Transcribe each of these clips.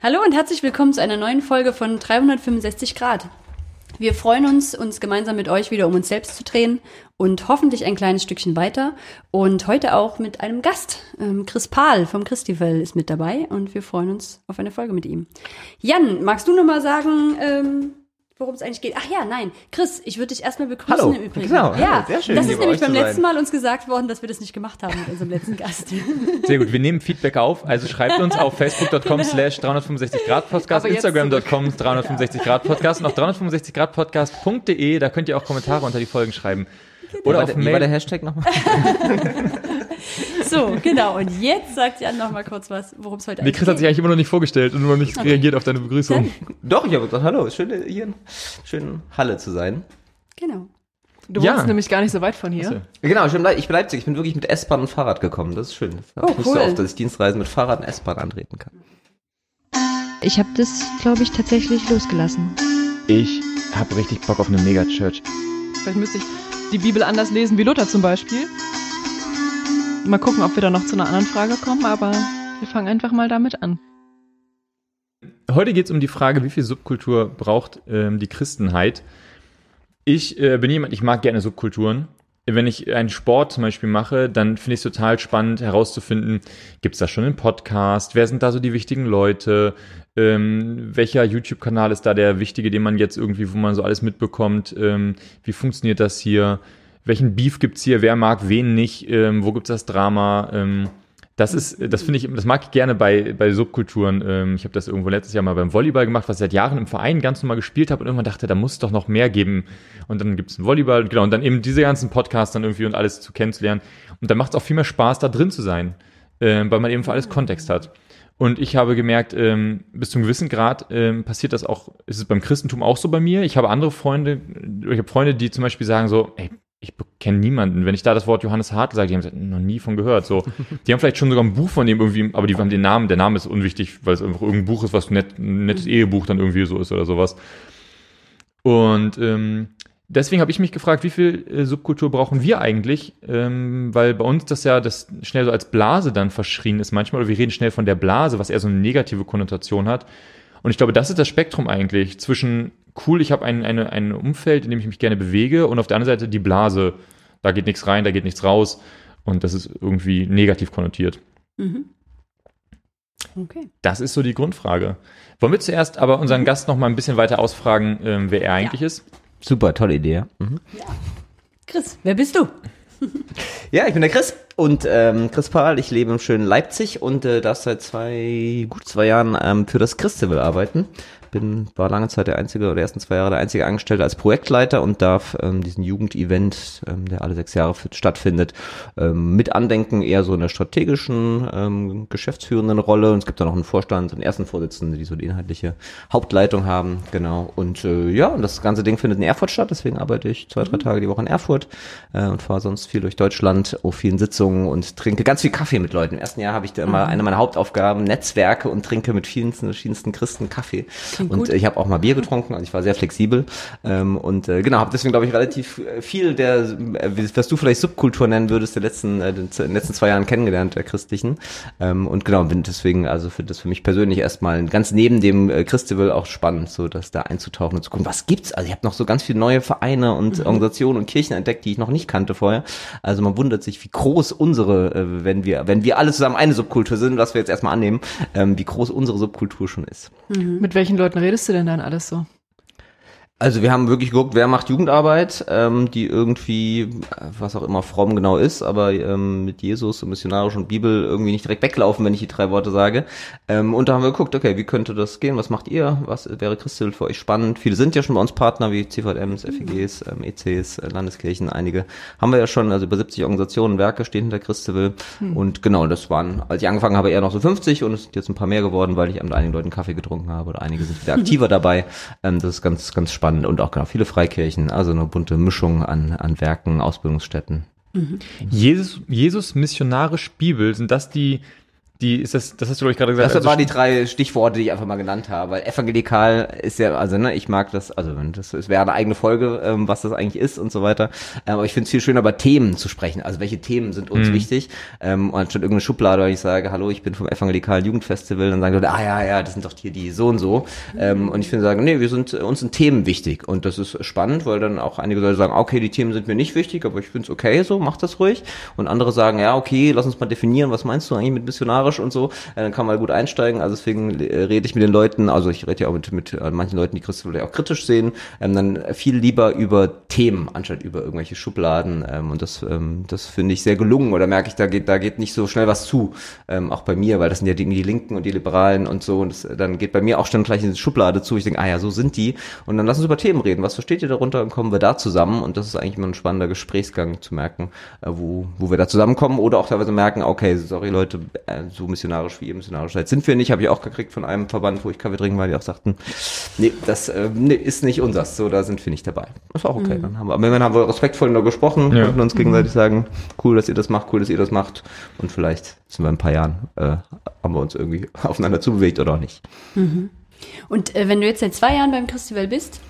Hallo und herzlich willkommen zu einer neuen Folge von 365 Grad. Wir freuen uns, uns gemeinsam mit euch wieder um uns selbst zu drehen und hoffentlich ein kleines Stückchen weiter. Und heute auch mit einem Gast. Ähm, Chris Pahl vom Christifel ist mit dabei und wir freuen uns auf eine Folge mit ihm. Jan, magst du noch mal sagen, ähm, worum es eigentlich geht. Ach ja, nein. Chris, ich würde dich erstmal begrüßen Hallo. im Übrigen. Genau. Ja, Sehr schön, das ist nämlich beim letzten. Mal uns gesagt worden, dass wir das nicht gemacht haben mit unserem letzten Gast. Sehr gut, wir nehmen Feedback auf. Also schreibt uns auf facebook.com slash 365 Grad Podcast, instagram.com 365 Grad Podcast und auf 365 Grad Podcast.de, da könnt ihr auch Kommentare unter die Folgen schreiben. Oder war auf der, wie war der Mail. Hashtag nochmal? So, genau. Und jetzt sagt Jan noch mal kurz was, worum es heute Nee, Chris hat sich eigentlich immer noch nicht vorgestellt und nur noch nicht Okay. reagiert auf deine Begrüßung. Doch, ich habe gesagt, hallo, schön hier in schönen Halle zu sein. Genau. Du Ja. wohnst nämlich gar nicht so weit von hier. Achso. Genau, ich bin, ich bin Leipzig, ich bin wirklich mit S-Bahn und Fahrrad gekommen, das ist schön. Das Oh, nicht so cool. oft, dass ich Dienstreisen mit Fahrrad und S-Bahn antreten kann. Ich habe das, glaube ich, tatsächlich losgelassen. Ich habe richtig Bock auf eine Megachurch. Vielleicht müsste ich die Bibel anders lesen wie Luther zum Beispiel. Mal gucken, ob wir da noch zu einer anderen Frage kommen, aber wir fangen einfach mal damit an. Heute geht es um die Frage, wie viel Subkultur braucht ähm, die Christenheit. Ich äh, bin jemand, ich mag gerne Subkulturen. Wenn ich einen Sport zum Beispiel mache, dann finde ich es total spannend herauszufinden, gibt es da schon einen Podcast? Wer sind da so die wichtigen Leute? Ähm, welcher YouTube-Kanal ist da der wichtige, den man jetzt irgendwie, wo man so alles mitbekommt? Ähm, wie funktioniert das hier? Welchen Beef gibt's hier? Wer mag wen nicht? Ähm, wo gibt's das Drama? Ähm, das ist, das finde ich, das mag ich gerne bei, bei Subkulturen. Ähm, ich habe das irgendwo letztes Jahr mal beim Volleyball gemacht, was ich seit Jahren im Verein ganz normal gespielt habe und irgendwann dachte, da muss es doch noch mehr geben. Und dann gibt es einen Volleyball, genau, und dann eben diese ganzen Podcasts dann irgendwie und alles zu kennenzulernen. Und dann macht es auch viel mehr Spaß, da drin zu sein, ähm, weil man eben für alles Kontext hat. Und ich habe gemerkt, ähm, bis zu einem gewissen Grad ähm, passiert das auch, ist es beim Christentum auch so bei mir. Ich habe andere Freunde, ich habe Freunde, die zum Beispiel sagen so, ey, ich kenne niemanden. Wenn ich da das Wort Johannes Hartl sage, die haben gesagt, noch nie von gehört. So, die haben vielleicht schon sogar ein Buch von dem irgendwie, aber die haben den Namen. Der Name ist unwichtig, weil es einfach irgendein Buch ist, was nett, ein nettes Ehebuch dann irgendwie so ist oder sowas. Und ähm, deswegen habe ich mich gefragt, wie viel äh, Subkultur brauchen wir eigentlich? Ähm, weil bei uns das ja das schnell so als Blase dann verschrien ist manchmal, oder wir reden schnell von der Blase, was eher so eine negative Konnotation hat. Und ich glaube, das ist das Spektrum eigentlich zwischen cool, ich habe ein, eine, ein Umfeld, in dem ich mich gerne bewege und auf der anderen Seite die Blase. Da geht nichts rein, da geht nichts raus und das ist irgendwie negativ konnotiert. Mhm. Okay. Das ist so die Grundfrage. Wollen wir zuerst aber unseren Gast noch mal ein bisschen weiter ausfragen, ähm, wer er eigentlich ist? Super, tolle Idee. ja. Mhm. Chris, wer bist du? Ja, ich bin der Chris und ähm, Chris Pahl. Ich lebe im schönen Leipzig und äh, darf seit zwei, gut zwei Jahren ähm, für das Christival arbeiten. Bin, war lange Zeit der einzige oder ersten zwei Jahre der einzige Angestellte als Projektleiter und darf ähm, diesen Jugendevent, ähm, der alle sechs Jahre stattfindet, ähm, mit andenken, eher so in der strategischen, ähm, geschäftsführenden Rolle. Und es gibt da noch einen Vorstand und ersten Vorsitzenden, die so die inhaltliche Hauptleitung haben. Genau. Und äh, ja, und das ganze Ding findet in Erfurt statt, deswegen arbeite ich zwei, drei Tage die Woche in Erfurt äh, und fahre sonst viel durch Deutschland, auf vielen Sitzungen und trinke ganz viel Kaffee mit Leuten. Im ersten Jahr habe ich da immer eine meiner Hauptaufgaben, Netzwerke und trinke mit vielen verschiedensten Christen Kaffee. Klingt und gut. äh, ich habe auch mal Bier getrunken, also ich war sehr flexibel. Ähm, und äh, genau, habe deswegen, glaube ich, relativ äh, viel der, äh, was du vielleicht Subkultur nennen würdest, der letzten, äh, den, in den letzten zwei Jahren kennengelernt, der christlichen. Ähm, und genau, bin deswegen, also finde das für mich persönlich erstmal ganz neben dem äh, Christival auch spannend, so dass da einzutauchen und zu gucken, was gibt's? Also ich habe noch so ganz viele neue Vereine und Organisationen und Kirchen entdeckt, die ich noch nicht kannte vorher. Also man wundert sich, wie groß unsere, äh, wenn wir, wenn wir alle zusammen eine Subkultur sind, was wir jetzt erstmal annehmen, ähm, wie groß unsere Subkultur schon ist. Mit welchen Leuten redest du denn dann alles so? Also wir haben wirklich geguckt, wer macht Jugendarbeit, ähm, die irgendwie, äh, was auch immer fromm genau ist, aber ähm, mit Jesus und missionarisch und Bibel irgendwie nicht direkt weglaufen, wenn ich die drei Worte sage. Ähm, und da haben wir geguckt, okay, wie könnte das gehen, was macht ihr, was wäre Christel für euch spannend? Viele sind ja schon bei uns Partner, wie CVMs, FEGs, ähm, ECs, äh, Landeskirchen, einige haben wir ja schon, also über 70 Organisationen, Werke stehen hinter Christel. Und genau, das waren, als ich angefangen habe, eher noch so 50 und es sind jetzt ein paar mehr geworden, weil ich mit einigen Leuten Kaffee getrunken habe oder einige sind wieder aktiver dabei. Ähm, das ist ganz, ganz spannend und auch genau viele Freikirchen, also eine bunte Mischung an, an Werken, Ausbildungsstätten. Jesus, Jesus missionarisch Bibel, sind das die die ist das, das hast du glaube ich gerade gesagt. Das also waren die drei Stichworte, die ich einfach mal genannt habe. Weil evangelikal ist ja, also ne, ich mag das, also das, es wäre eine eigene Folge, ähm, was das eigentlich ist und so weiter. Ähm, aber ich finde es viel schöner, über Themen zu sprechen. Also welche Themen sind uns Mhm. wichtig? Ähm, und anstatt irgendeine Schublade, wenn ich sage, hallo, ich bin vom evangelikalen Jugendfestival, dann sagen Leute, ah ja, ja, das sind doch hier die so und so. Ähm, und ich finde sagen, nee, wir sind uns sind Themen wichtig. Und das ist spannend, weil dann auch einige Leute sagen, okay, die Themen sind mir nicht wichtig, aber ich finde es okay so, mach das ruhig. Und andere sagen, ja, okay, lass uns mal definieren, was meinst du eigentlich mit missionarisch und so. Äh, dann kann man gut einsteigen. Also deswegen äh, rede ich mit den Leuten, also ich rede ja auch mit, mit äh, manchen Leuten, die Christus auch kritisch sehen, ähm, dann viel lieber über Themen, anstatt über irgendwelche Schubladen. Ähm, und das, ähm, das finde ich sehr gelungen. Oder merke ich, da geht, da geht nicht so schnell was zu. Ähm, auch bei mir, weil das sind ja die, die Linken und die Liberalen und so. Und das, dann geht bei mir auch schon gleich in die Schublade zu. Ich denke, ah ja, so sind die. Und dann lass uns über Themen reden. Was versteht ihr darunter? Und kommen wir da zusammen. Und das ist eigentlich immer ein spannender Gesprächsgang zu merken, äh, wo, wo wir da zusammenkommen. Oder auch teilweise merken, okay, sorry Leute, äh, so missionarisch wie ihr missionarisch seid, sind wir nicht. Habe ich auch gekriegt von einem Verband, wo ich Kaffee trinken war, die auch sagten, nee, das äh, nee, ist nicht unsers. So, da sind wir nicht dabei. Das war auch okay. Dann haben wir, aber dann haben wir respektvoll nur gesprochen, Ja. konnten uns gegenseitig sagen, cool, dass ihr das macht, cool, dass ihr das macht. Und vielleicht sind wir in ein paar Jahren, äh, haben wir uns irgendwie aufeinander zubewegt oder auch nicht. Und äh, wenn du jetzt seit zwei Jahren beim Festival bist,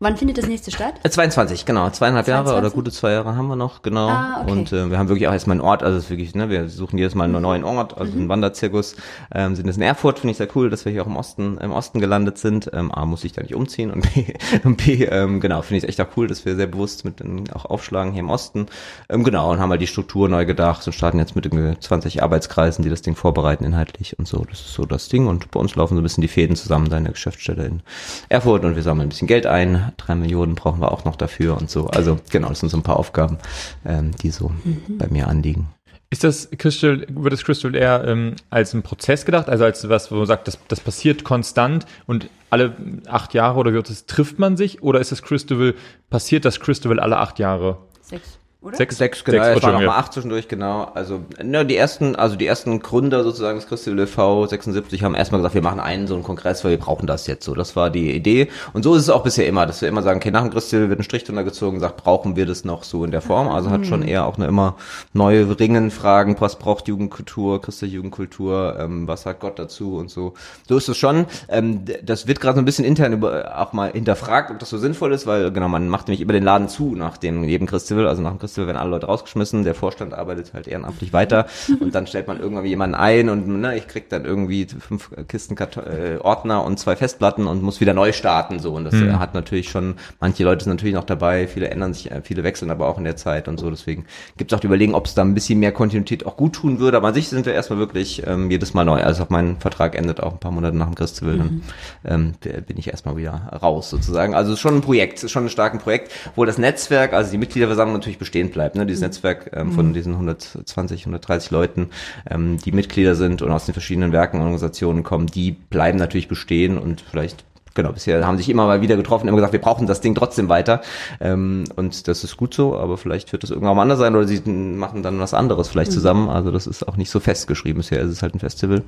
wann findet das nächste statt? Äh, 22, genau. Zweieinhalb Jahre 22? oder gute zwei Jahre haben wir noch, genau. Ah, okay. Und äh, wir haben wirklich auch erstmal einen Ort, also es ist wirklich, ne, wir suchen jedes Mal einen neuen Ort, also Mhm. einen Wanderzirkus. Ähm, sind jetzt in Erfurt, finde ich sehr cool, dass wir hier auch im Osten, im Osten gelandet sind. Ähm, A, muss ich da nicht umziehen und B, und B ähm, genau, finde ich echt auch cool, dass wir sehr bewusst mit den auch aufschlagen hier im Osten. Ähm, genau, und haben halt die Struktur neu gedacht und starten jetzt mit irgendwie 20 Arbeitskreisen, die das Ding vorbereiten inhaltlich und so. Das ist so das Ding. Und bei uns laufen so ein bisschen die Fäden zusammen, da in der Geschäftsstelle in Erfurt und wir sammeln ein bisschen Geld ein. Drei Millionen brauchen wir auch noch dafür und so. Also genau, das sind so ein paar Aufgaben, ähm, die so bei mir anliegen. Ist das Crystal, wird das Crystal eher ähm, als ein Prozess gedacht, also als was, wo man sagt, das, das passiert konstant und alle acht Jahre oder wie wird es, trifft man sich? Oder ist das Crystal, passiert das Crystal alle acht Jahre? Sechs, oder? Sechs? Sechs, genau, es waren Entschuldigung, noch mal ja. acht zwischendurch, genau. Also, ne, die ersten, also die ersten Gründer sozusagen des Christel v 76 haben erstmal gesagt, wir machen einen so einen Kongress, weil wir brauchen das jetzt so. Das war die Idee. Und so ist es auch bisher immer, dass wir immer sagen, okay, nach dem Christel wird ein Strich drunter gezogen, sagt, brauchen wir das noch so in der Form? Also hat schon eher auch eine immer neue Ringen, Fragen, was braucht Jugendkultur, Christel Jugendkultur, ähm, was sagt Gott dazu und so. So ist es schon. Ähm, das wird gerade so ein bisschen intern über, auch mal hinterfragt, ob das so sinnvoll ist, weil genau, man macht nämlich immer den Laden zu nach dem jedem Christel. Also nach dem Christel werden alle Leute rausgeschmissen, der Vorstand arbeitet halt ehrenamtlich weiter und dann stellt man irgendwann jemanden ein und ne, ich krieg dann irgendwie fünf Kisten Karton, äh, Ordner und zwei Festplatten und muss wieder neu starten so. Und das äh, hat natürlich schon manche Leute sind natürlich noch dabei, viele ändern sich, äh, viele wechseln aber auch in der Zeit und so. Deswegen gibt es auch die Überlegung, ob es da ein bisschen mehr Kontinuität auch gut tun würde, aber an sich sind wir erstmal wirklich ähm, jedes Mal neu. Also auch mein Vertrag endet auch ein paar Monate nach dem Christel, dann ähm, bin ich erstmal wieder raus sozusagen. Also es ist schon ein Projekt, schon ein starkes Projekt, wo das Netzwerk, also die Mitgliederversammlung natürlich bestehen bleibt. Ne? Dieses Netzwerk ähm, von diesen 120, 130 Leuten, ähm, die Mitglieder sind und aus den verschiedenen Werken und Organisationen kommen, die bleiben natürlich bestehen und vielleicht Genau, bisher haben sich immer mal wieder getroffen, immer gesagt, wir brauchen das Ding trotzdem weiter. Ähm, und das ist gut so, aber vielleicht wird das irgendwann mal anders sein oder sie machen dann was anderes vielleicht zusammen. Also das ist auch nicht so festgeschrieben. Bisher ist es halt ein Festival.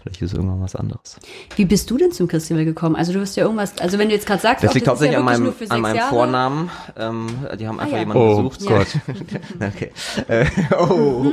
Vielleicht ist es irgendwann was anderes. Wie bist du denn zum Festival gekommen? Also du wirst ja irgendwas, also wenn du jetzt gerade sagst, Das auch, liegt ist ja hauptsächlich an meinem, nur für an meinem Jahre. Vornamen. Ähm, die haben einfach ja. jemanden Oh gesucht. Gott. Okay. Äh, oh.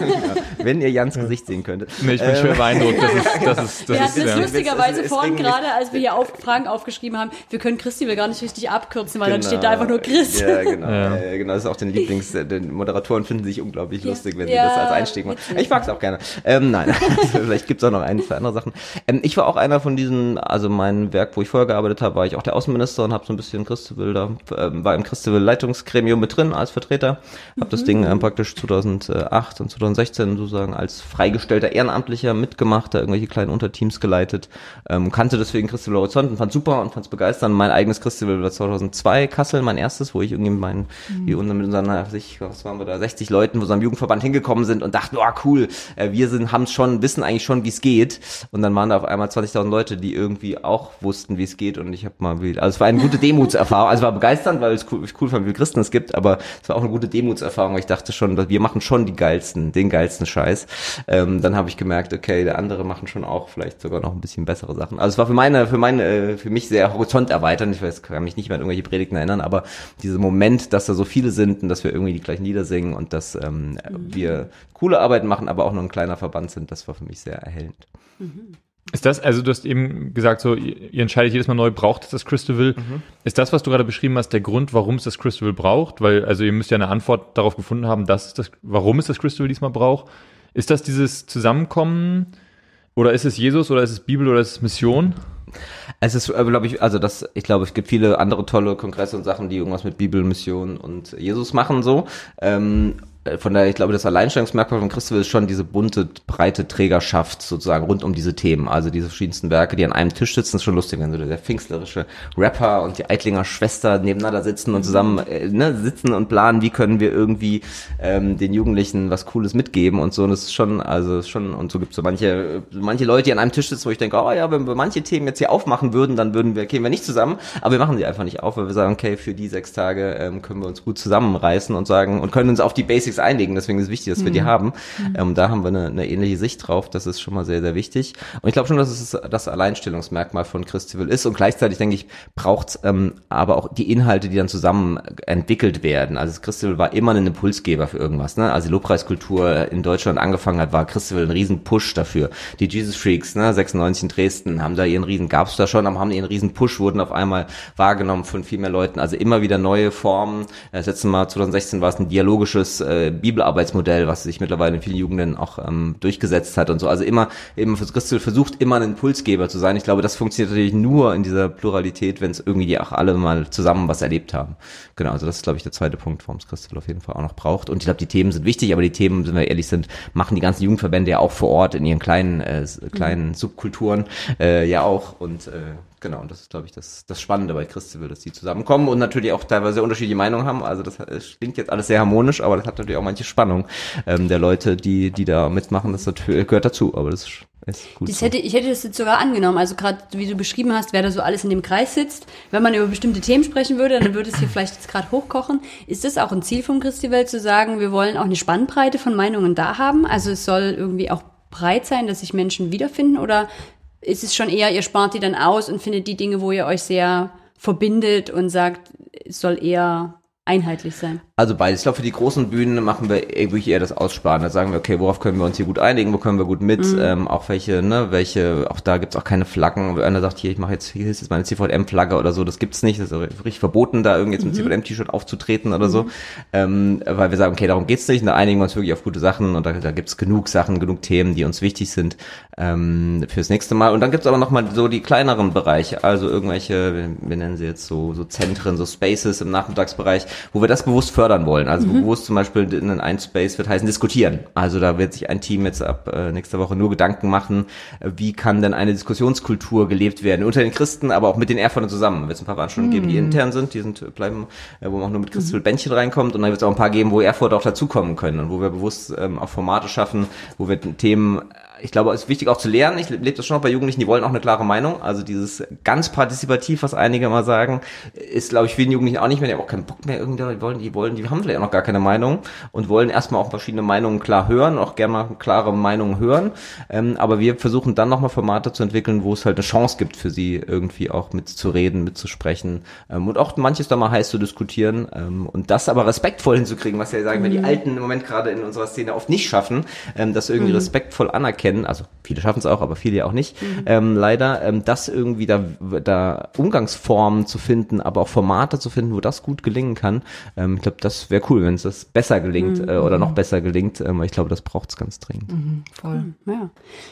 Ja. Wenn ihr Jans Gesicht sehen könntet. Nee, ich bin Ähm, schwer beeindruckt. Das ist, das ist, Wir das hatten ist, das ja. lustigerweise vorhin gerade, als wir hier auf, Fragen aufgeschrieben haben, wir können Christi gar nicht richtig abkürzen, weil dann Genau. steht da einfach nur Chris. Ja, genau. Ja. Äh, genau, das ist auch den Lieblings, äh, den Moderatoren finden sich unglaublich Ja. lustig, wenn Ja, sie das als Einstieg machen. witzig. Ich mag es auch gerne. Ähm, nein, also, vielleicht gibt's auch noch ein, zwei andere Sachen. Ähm, ich war auch einer von diesen, also mein Werk, wo ich vorher gearbeitet habe, war ich auch der Außenminister und habe so ein bisschen Christabel da, ähm, war im Christabel Leitungsgremium mit drin als Vertreter. Habe das Ding ähm, praktisch 2008 und 2016 sozusagen als freigestellter Ehrenamtlicher mitgemacht, da irgendwelche kleinen Unterteams geleitet, ähm, kannte deswegen Christabel Horizont und fand super und fand's begeisternd. Mein eigenes Christabel war 2002 Kassel, mein erstes, wo ich irgendwie mit meinen, wie unser, mit unseren, äh, was waren wir da, 60 Leuten, wo so einem Jugendverband hingekommen sind und dachten, oh cool, äh, wir sind, haben schon, wissen eigentlich schon, wie es geht. Und dann waren da auf einmal 20.000 Leute, die irgendwie auch wussten, wie es geht. Und ich habe mal, also es war eine gute Demutserfahrung. Also es war begeisternd, weil es cool, ich cool fand, wie viele Christen es gibt, aber es war auch eine gute Demutserfahrung, weil ich dachte schon, wir machen schon die geilsten, den geilsten Scheiß. Ähm, dann habe ich gemerkt, okay, der andere machen schon auch vielleicht sogar noch ein bisschen bessere Sachen. Also es war für meine, für meine äh, für mich sehr horizont erweitern. Ich weiß, kann mich nicht mehr an irgendwelche Predigten erinnern, aber dieser Moment, dass da so viele sind und dass wir irgendwie die gleichen Lieder singen und dass ähm, wir coole Arbeit machen, aber auch nur ein kleiner Verband sind, das war für mich sehr erhellend. Ist das, also du hast eben gesagt, so, ihr ihr entscheidet jedes Mal neu, braucht es das Christabel? Ist das, was du gerade beschrieben hast, der Grund, warum es das Christabel braucht? Weil, also ihr müsst ja eine Antwort darauf gefunden haben, dass das, warum es das Christabel diesmal braucht. Ist das dieses Zusammenkommen? Oder ist es Jesus oder ist es Bibel oder ist es Mission? Es ist, glaube ich, also das, ich glaube, es gibt viele andere tolle Kongresse und Sachen, die irgendwas mit Bibel, Mission und Jesus machen so. Ähm, äh, von daher, ich glaube, das Alleinstellungsmerkmal von Christoph ist schon diese bunte, breite Trägerschaft sozusagen rund um diese Themen. Also diese verschiedensten Werke, die an einem Tisch sitzen, ist schon lustig, wenn so der pfingstlerische Rapper und die Eitlinger Schwester nebeneinander sitzen und zusammen äh, ne, sitzen und planen, wie können wir irgendwie ähm, den Jugendlichen was Cooles mitgeben und so. Und das ist schon, also ist schon, und so gibt es so manche, manche Leute, die an einem Tisch sitzen, wo ich denke, oh ja, wenn wir manche Themen jetzt hier aufmachen würden, dann würden wir, kämen wir nicht zusammen, aber wir machen sie einfach nicht auf, weil wir sagen, okay, für die sechs Tage ähm, können wir uns gut zusammenreißen und sagen und können uns auf die Basics einlegen. Deswegen ist es wichtig, dass wir die haben. Ähm, da haben wir eine, eine ähnliche Sicht drauf. Das ist schon mal sehr, sehr wichtig. Und ich glaube schon, dass es das Alleinstellungsmerkmal von Christival ist. Und gleichzeitig, denke ich, braucht es ähm, aber auch die Inhalte, die dann zusammen entwickelt werden. Also das Christival war immer ein Impulsgeber für irgendwas. Ne? Also die Lobpreiskultur in Deutschland angefangen hat, war Christival ein riesen Push dafür. Die Jesus Freaks, ne, 96 in Dresden, haben da ihren riesen, gab's da schon, aber haben ihren riesen Push, wurden auf einmal wahrgenommen von viel mehr Leuten. Also immer wieder neue Formen. Das letzte Mal 2016 war es ein dialogisches äh, Bibelarbeitsmodell, was sich mittlerweile in vielen Jugenden auch ähm, durchgesetzt hat und so. Also immer, eben Christel versucht immer ein Impulsgeber zu sein. Ich glaube, das funktioniert natürlich nur in dieser Pluralität, wenn es irgendwie auch alle mal zusammen was erlebt haben. Genau, also das ist, glaube ich, der zweite Punkt, warum es Christel auf jeden Fall auch noch braucht. Und ich glaube, die Themen sind wichtig, aber die Themen, wenn wir ehrlich sind, machen die ganzen Jugendverbände ja auch vor Ort in ihren kleinen, äh, kleinen Subkulturen äh, ja auch. Und äh, Genau, und das ist, glaube ich, das, das Spannende bei Christival, dass die zusammenkommen und natürlich auch teilweise sehr unterschiedliche Meinungen haben. Also das, das klingt jetzt alles sehr harmonisch, aber das hat natürlich auch manche Spannung ähm, der Leute, die, die da mitmachen. Das gehört dazu, aber das ist, gut. Das so. hätte, ich hätte das jetzt sogar angenommen. Also gerade wie du beschrieben hast, wer da so alles in dem Kreis sitzt. Wenn man über bestimmte Themen sprechen würde, dann würde es hier vielleicht jetzt gerade hochkochen. Ist das auch ein Ziel vom Christival zu sagen, wir wollen auch eine Spannbreite von Meinungen da haben? Also es soll irgendwie auch breit sein, dass sich Menschen wiederfinden? Oder ist es schon eher, ihr spart die dann aus und findet die Dinge, wo ihr euch sehr verbindet und sagt, es soll eher einheitlich sein? Also beides. Ich glaube, für die großen Bühnen machen wir wirklich eher das Aussparen. Da sagen wir, okay, worauf können wir uns hier gut einigen, wo können wir gut mit, ähm, auch welche, ne, welche, auch da gibt's auch keine Flaggen. Wenn einer sagt, hier, ich mache jetzt, hier ist jetzt meine CVM-Flagge oder so, das gibt's nicht. Das ist richtig verboten, da irgendwie jetzt mit CVM-T-Shirt aufzutreten oder so. Ähm, weil wir sagen, okay, darum geht's nicht. Und da einigen wir uns wirklich auf gute Sachen und da, da gibt's genug Sachen, genug Themen, die uns wichtig sind ähm, fürs nächste Mal. Und dann gibt's aber nochmal so die kleineren Bereiche, also irgendwelche, wir, wir nennen sie jetzt so, so Zentren, so Spaces im Nachmittagsbereich, wo wir das bewusst fördern wollen. Also Mhm. es zum Beispiel in ein Space wird heißen diskutieren. Also da wird sich ein Team jetzt ab äh, nächster Woche nur Gedanken machen, äh, wie kann denn eine Diskussionskultur gelebt werden unter den Christen, aber auch mit den Erfurtern zusammen. Wird es ein paar Veranstaltungen geben, die Mhm. intern sind, die sind bleiben, äh, wo man auch nur mit Christel Bändchen reinkommt. Und dann wird es auch ein paar geben, wo Erfurter auch dazukommen können und wo wir bewusst ähm, auch Formate schaffen, wo wir Themen ich glaube, es ist wichtig auch zu lernen. Ich lebe das schon auch bei Jugendlichen, die wollen auch eine klare Meinung. Also dieses ganz partizipativ, was einige immer sagen, ist, glaube ich, vielen Jugendlichen auch nicht mehr. Die haben auch keinen Bock mehr irgendwie, die wollen, die wollen, die haben vielleicht auch noch gar keine Meinung und wollen erstmal auch verschiedene Meinungen klar hören, auch gerne mal klare Meinungen hören. Ähm, aber wir versuchen dann nochmal Formate zu entwickeln, wo es halt eine Chance gibt für sie irgendwie auch mitzureden, mitzusprechen ähm, und auch manches da mal heiß zu diskutieren ähm, und das aber respektvoll hinzukriegen, was ja sagen wir die Alten im Moment gerade in unserer Szene oft nicht schaffen, ähm, das irgendwie respektvoll anerkennen. Also viele schaffen es auch, aber viele ja auch nicht. Ähm, leider, ähm, das irgendwie da, da Umgangsformen zu finden, aber auch Formate zu finden, wo das gut gelingen kann. Ähm, ich glaube, das wäre cool, wenn es das besser gelingt äh, oder noch besser gelingt. Ähm, weil ich glaube, das braucht es ganz dringend. Voll. Ja.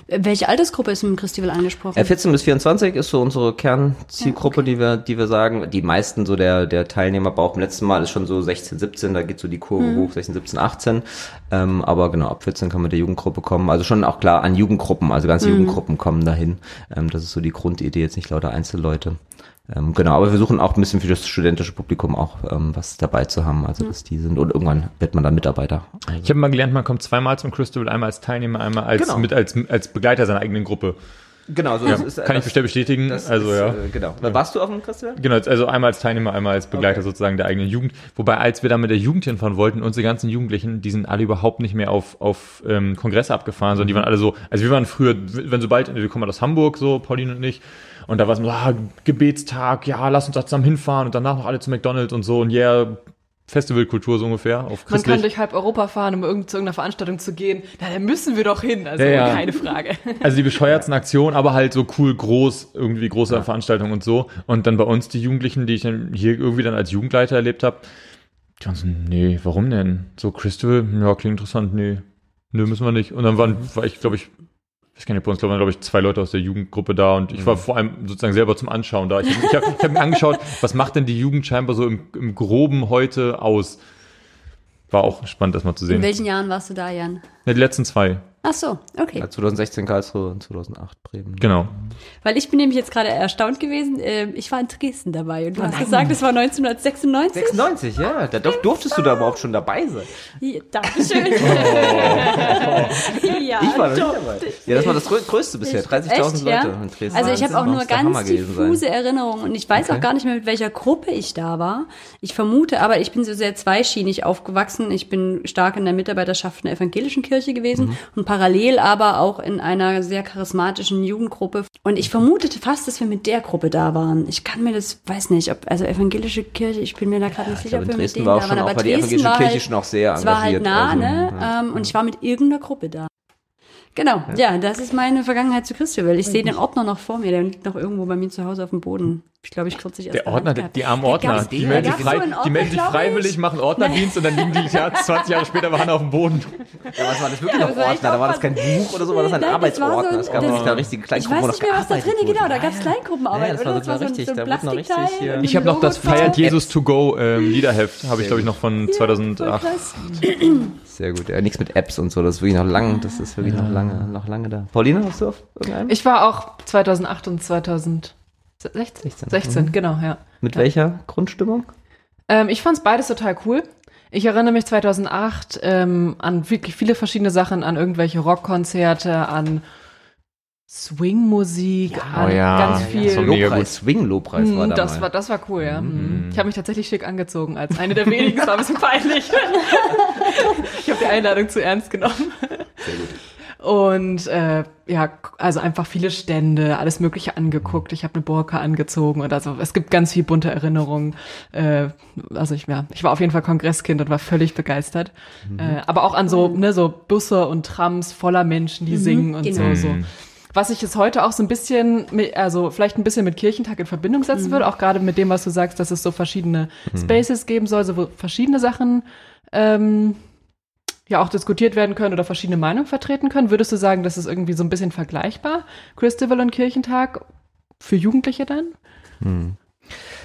Welche Altersgruppe ist im Christival angesprochen? Äh, 14 bis 24 ist so unsere Kernzielgruppe, die wir, die wir sagen. Die meisten so der, der Teilnehmer beim letzten Mal ist schon so 16, 17, da geht so die Kurve hoch, 16, 17, 18. Ähm, aber genau, ab 14 kann man der Jugendgruppe kommen. Also schon auch klar an Jugendgruppen, also ganze Jugendgruppen kommen dahin. Ähm, das ist so die Grundidee, jetzt nicht lauter Einzelleute. Ähm, genau, aber wir versuchen auch ein bisschen für das studentische Publikum auch ähm, was dabei zu haben, also dass die sind und irgendwann wird man dann Mitarbeiter. Also, Ich habe mal gelernt, man kommt zweimal zum Christabel, einmal als Teilnehmer, einmal als, Genau. mit als, als Begleiter seiner eigenen Gruppe. Genau, so Ja, das ist, kann ich das- bestimmt bestätigen. also ist, ja. Äh, genau. Warst du auf dem Festival? Genau, also einmal als Teilnehmer, einmal als Begleiter Okay. sozusagen der eigenen Jugend. Wobei, als wir da mit der Jugend hinfahren wollten, unsere ganzen Jugendlichen, die sind alle überhaupt nicht mehr auf, auf ähm, Kongresse abgefahren, sondern die waren alle so, also wir waren früher, wenn sobald, wir kommen aus Hamburg, so, Pauline und ich, und da war es so, ah, Gebetstag, ja, lass uns da zusammen hinfahren und danach noch alle zu McDonalds und so und yeah, Festivalkultur so ungefähr, auf Man kann durch halb Europa fahren, um irgend zu irgendeiner Veranstaltung zu gehen. Na, da müssen wir doch hin. Also Ja, ja. keine Frage. Also die bescheuertsten Aktionen, aber halt so cool groß, irgendwie große Veranstaltungen und so. Und dann bei uns die Jugendlichen, die ich dann hier irgendwie dann als Jugendleiter erlebt habe, die waren so, nee, warum denn? So Crystal, ja, klingt interessant, nee. Nö, müssen wir nicht. Und dann waren, war ich, glaube ich, ich kenne bei uns, glaube glaub ich, zwei Leute aus der Jugendgruppe da und ich war vor allem sozusagen selber zum Anschauen da. Ich habe ich hab, ich hab mir angeschaut, was macht denn die Jugend scheinbar so im, im Groben heute aus? War auch spannend, das mal zu In sehen. welchen Jahren warst du da, Jan? Ja, die letzten zwei, Ach so, okay. Ja, 2016 Karlsruhe und 2008 Bremen. genau. Weil ich bin nämlich jetzt gerade erstaunt gewesen. ähm, Ich war in Dresden dabei und du hast gesagt, es war 1996. 96, ja. Da durf, durfst du da überhaupt schon dabei sein. Ja, Dankeschön. ja, Ich war noch nicht dabei. Ja, das war das grö- größte bisher. 30.000 Echt, Leute ja? in Dresden. Also ich habe auch nur der ganz diffuse Erinnerungen und ich weiß Okay. auch gar nicht mehr, mit welcher Gruppe ich da war. Ich vermute, aber ich bin so sehr zweischienig aufgewachsen. Ich bin stark in der Mitarbeiterschaft einer evangelischen Kirche gewesen Mhm. und parallel aber auch in einer sehr charismatischen Jugendgruppe. Und ich vermutete fast, dass wir mit der Gruppe da waren. Ich kann mir das, weiß nicht, ob, also evangelische Kirche, ich bin mir da gerade nicht Ich sicher, ob wir mit denen da waren. Aber die evangelische war Kirche halt, schon auch sehr es war halt engagiert. nah, also, ne? ja. Ähm, und ich war mit irgendeiner Gruppe da. Genau, ja, das ist meine Vergangenheit zu Christovel. Ich sehe den Ordner noch vor mir, der liegt noch irgendwo bei mir zu Hause auf dem Boden. Ich glaube, ich kürzlich erst Der Ordner, gehabt. die armen Ordner, die da melden sich, frei, so einen die Ordner, melden sich glaub ich. freiwillig, machen Ordnerdienst und dann liegen die ja 20 Jahre später waren auf dem Boden. Ja, was war das wirklich Ja, noch das Ordner? Da war das kein. Buch oder so, war das ein Nein, das war so Arbeitsordner. ein- Es gab das- nicht da richtige Ich Kleingruppen, weiß wo nicht noch mehr, was da drin, genau, da gab es Kleingruppenarbeit, Ja, das oder? war Das war so richtig, so ein richtig Ich habe noch das. Feiert Jesus to go ähm, Liederheft, habe ich glaube ich noch von Voll 2008. Sehr gut. Ja, nichts mit Apps und so. Das ist wirklich noch lang. Das ist wirklich noch lange, noch lange da. Pauline, hast du auf irgendeinem? Ich war auch 2008 und 2016. 16. 16, genau, ja. Mit welcher Grundstimmung? Ähm, ich fand's beides total cool. Ich erinnere mich 2008 ähm, an wirklich viele verschiedene Sachen, an irgendwelche Rockkonzerte, an Swing-Musik, an Oh ja, ganz ja, viel. so mega Lobpreis, Swing-Lobpreis war Mm, da das mal. war, das war cool, ja. Mm. Ich habe mich tatsächlich schick angezogen als eine der wenigen. Es war ein bisschen peinlich. ich habe die Einladung zu ernst genommen. Und äh, ja, also einfach viele Stände, alles Mögliche angeguckt. Ich habe eine Burka angezogen oder so. Es gibt ganz viel bunte Erinnerungen. Äh, also ich, ja, ich war auf jeden Fall Kongresskind und war völlig begeistert. Äh, aber auch an so, ne, so Busse und Trams voller Menschen, die singen und genau. so, so. Was ich jetzt heute auch so ein bisschen, mit- also vielleicht ein bisschen mit Kirchentag in Verbindung setzen würde, auch gerade mit dem, was du sagst, dass es so verschiedene Spaces geben soll, so wo verschiedene Sachen ähm, ja auch diskutiert werden können oder verschiedene Meinungen vertreten können. Würdest du sagen, das ist irgendwie so ein bisschen vergleichbar, Christabel und Kirchentag für Jugendliche dann?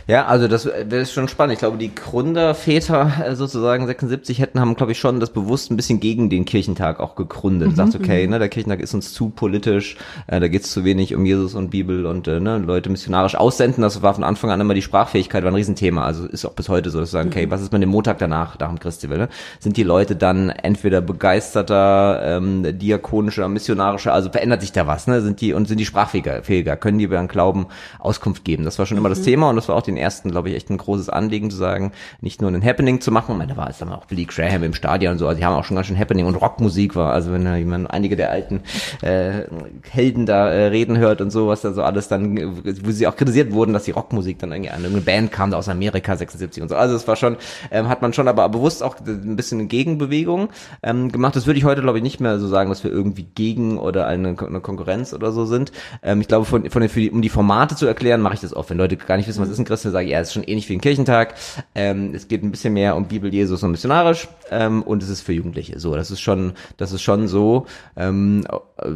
Ja, also das wäre schon spannend. Ich glaube, die Gründerväter äh, sozusagen 76 hätten, haben, glaube ich, schon das bewusst ein bisschen gegen den Kirchentag auch gegründet. Mhm, Sagt, okay, ne, der Kirchentag ist uns zu politisch, äh, da geht es zu wenig um Jesus und Bibel und äh, ne, Leute missionarisch aussenden. Das war von Anfang an immer die Sprachfähigkeit, war ein Riesenthema. Also ist auch bis heute so, dass sagen, Mhm. okay, was ist mit dem Montag danach, nach dem Christival? Ne? Sind die Leute dann entweder begeisterter, ähm, diakonischer, missionarischer, also verändert sich da was, ne? Sind die und sind die sprachfähiger, fähiger? können die ihren Glauben Auskunft geben? Das war schon immer das Thema und das war auch den ersten, glaube ich, echt ein großes Anliegen zu sagen, nicht nur ein Happening zu machen. Ich meine, da war es dann auch Billy Graham im Stadion und so, also die haben auch schon ganz schön Happening und Rockmusik war, also wenn da jemand einige der alten äh, Helden da äh, reden hört und so, was da so alles dann, wo sie auch kritisiert wurden, dass die Rockmusik dann irgendwie an irgendeine Band kam da aus Amerika 76 und so. Also es war schon, ähm, hat man schon aber bewusst auch ein bisschen Gegenbewegung ähm, gemacht. Das würde ich heute, glaube ich, nicht mehr so sagen, dass wir irgendwie gegen oder eine, eine Konkurrenz oder so sind. Ähm, ich glaube, von, von den, für die, um die Formate zu erklären, mache ich das oft. Wenn Leute gar nicht wissen, was ist ein Christ, dann sage ich, ja, es ist schon ähnlich wie ein Kirchentag. Ähm, es geht ein bisschen mehr um Bibel, Jesus und missionarisch ähm, und es ist für Jugendliche. So, das ist schon, das ist schon so. Ähm,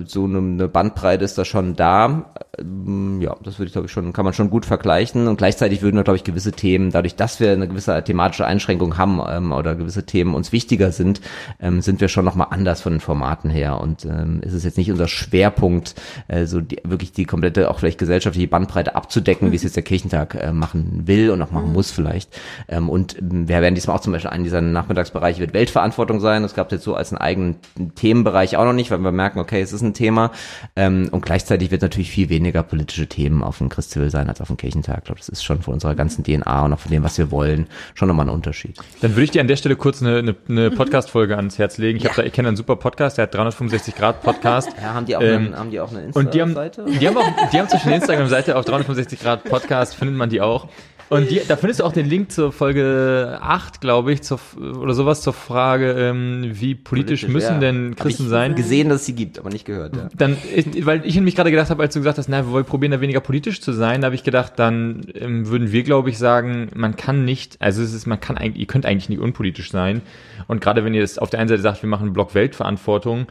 so eine, eine Bandbreite ist da schon da. Ähm, ja, das würde ich, glaube ich, schon, kann man schon gut vergleichen. Und gleichzeitig würden wir, glaube ich, gewisse Themen, dadurch, dass wir eine gewisse thematische Einschränkung haben ähm, oder gewisse Themen uns wichtiger sind, ähm, sind wir schon nochmal anders von den Formaten her. Und ähm, ist es jetzt nicht unser Schwerpunkt, äh, so die, wirklich die komplette, auch vielleicht gesellschaftliche Bandbreite abzudecken, wie es jetzt der Kirchentag äh, machen machen will und auch machen muss vielleicht. Ähm, und ähm, wir werden diesmal auch zum Beispiel einen dieser Nachmittagsbereiche wird Weltverantwortung sein. Das gab es jetzt so als einen eigenen Themenbereich auch noch nicht, weil wir merken, okay, es ist ein Thema. Ähm, und gleichzeitig wird natürlich viel weniger politische Themen auf dem Christwill sein als auf dem Kirchentag. Ich glaube, das ist schon von unserer ganzen DNA und auch von dem, was wir wollen, schon nochmal ein Unterschied. Dann würde ich dir an der Stelle kurz eine, eine, eine Podcast-Folge ans Herz legen. Ich, hab da, ich kenne einen super Podcast, der hat 365 Grad Podcast. Ja, haben die auch, Ähm, eine, haben die auch eine Und die haben, die haben auch, die haben zwischen Instagram-Seite auf 365 Grad Podcast, findet man die auch. Und die, da findest du auch den Link zur Folge 8, glaube ich, zur, oder sowas zur Frage, ähm, wie politisch, müssen ja. denn Christen ich sein. Gesehen, dass es sie gibt, aber nicht gehört. Ja. Dann, ich, weil ich mich gerade gedacht habe, als du gesagt hast, na, wir wollen probieren, da weniger politisch zu sein, da habe ich gedacht, dann ähm, würden wir, glaube ich, sagen, man kann nicht, also es ist, man kann eigentlich, ihr könnt eigentlich nicht unpolitisch sein. Und gerade wenn ihr das auf der einen Seite sagt, wir machen einen Block Weltverantwortung,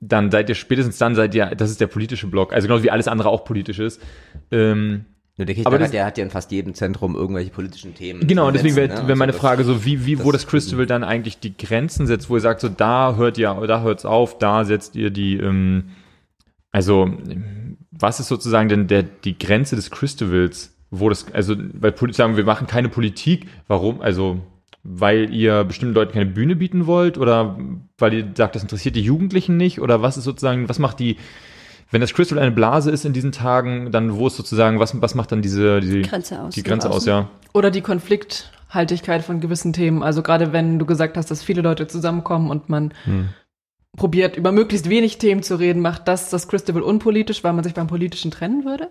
dann seid ihr spätestens dann seid ihr, das ist der politische Block, also genauso wie alles andere auch politisch ist. Ähm, Nur der das- hat, ja, hat ja in fast jedem Zentrum irgendwelche politischen Themen. Genau, und deswegen setzen, wäre ne? wär meine Also Frage so, wie, wie, wo das- Christabel dann eigentlich die Grenzen setzt, wo ihr sagt, so da hört ihr, da hört's auf, da setzt ihr die, ähm, also was ist sozusagen denn der, die Grenze des Christabels, wo das, also, weil sagen wir machen keine Politik, warum, also, weil ihr bestimmten Leuten keine Bühne bieten wollt oder weil ihr sagt, das interessiert die Jugendlichen nicht oder was ist sozusagen, was macht die, wenn das Crystal eine Blase ist in diesen Tagen, dann wo ist sozusagen, was, was macht dann diese, die Grenze aus. Die Grenze aus, ja. Oder die Konflikthaltigkeit von gewissen Themen. Also gerade wenn du gesagt hast, dass viele Leute zusammenkommen und man probiert, über möglichst wenig Themen zu reden, macht das das Christabel unpolitisch, weil man sich beim Politischen trennen würde?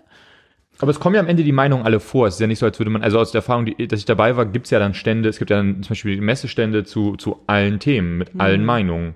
Aber es kommen ja am Ende die Meinungen alle vor. Es ist ja nicht so, als würde man, also aus der Erfahrung, die, dass ich dabei war, gibt es ja dann Stände, es gibt ja dann zum Beispiel Messestände zu, zu allen Themen, mit allen Meinungen.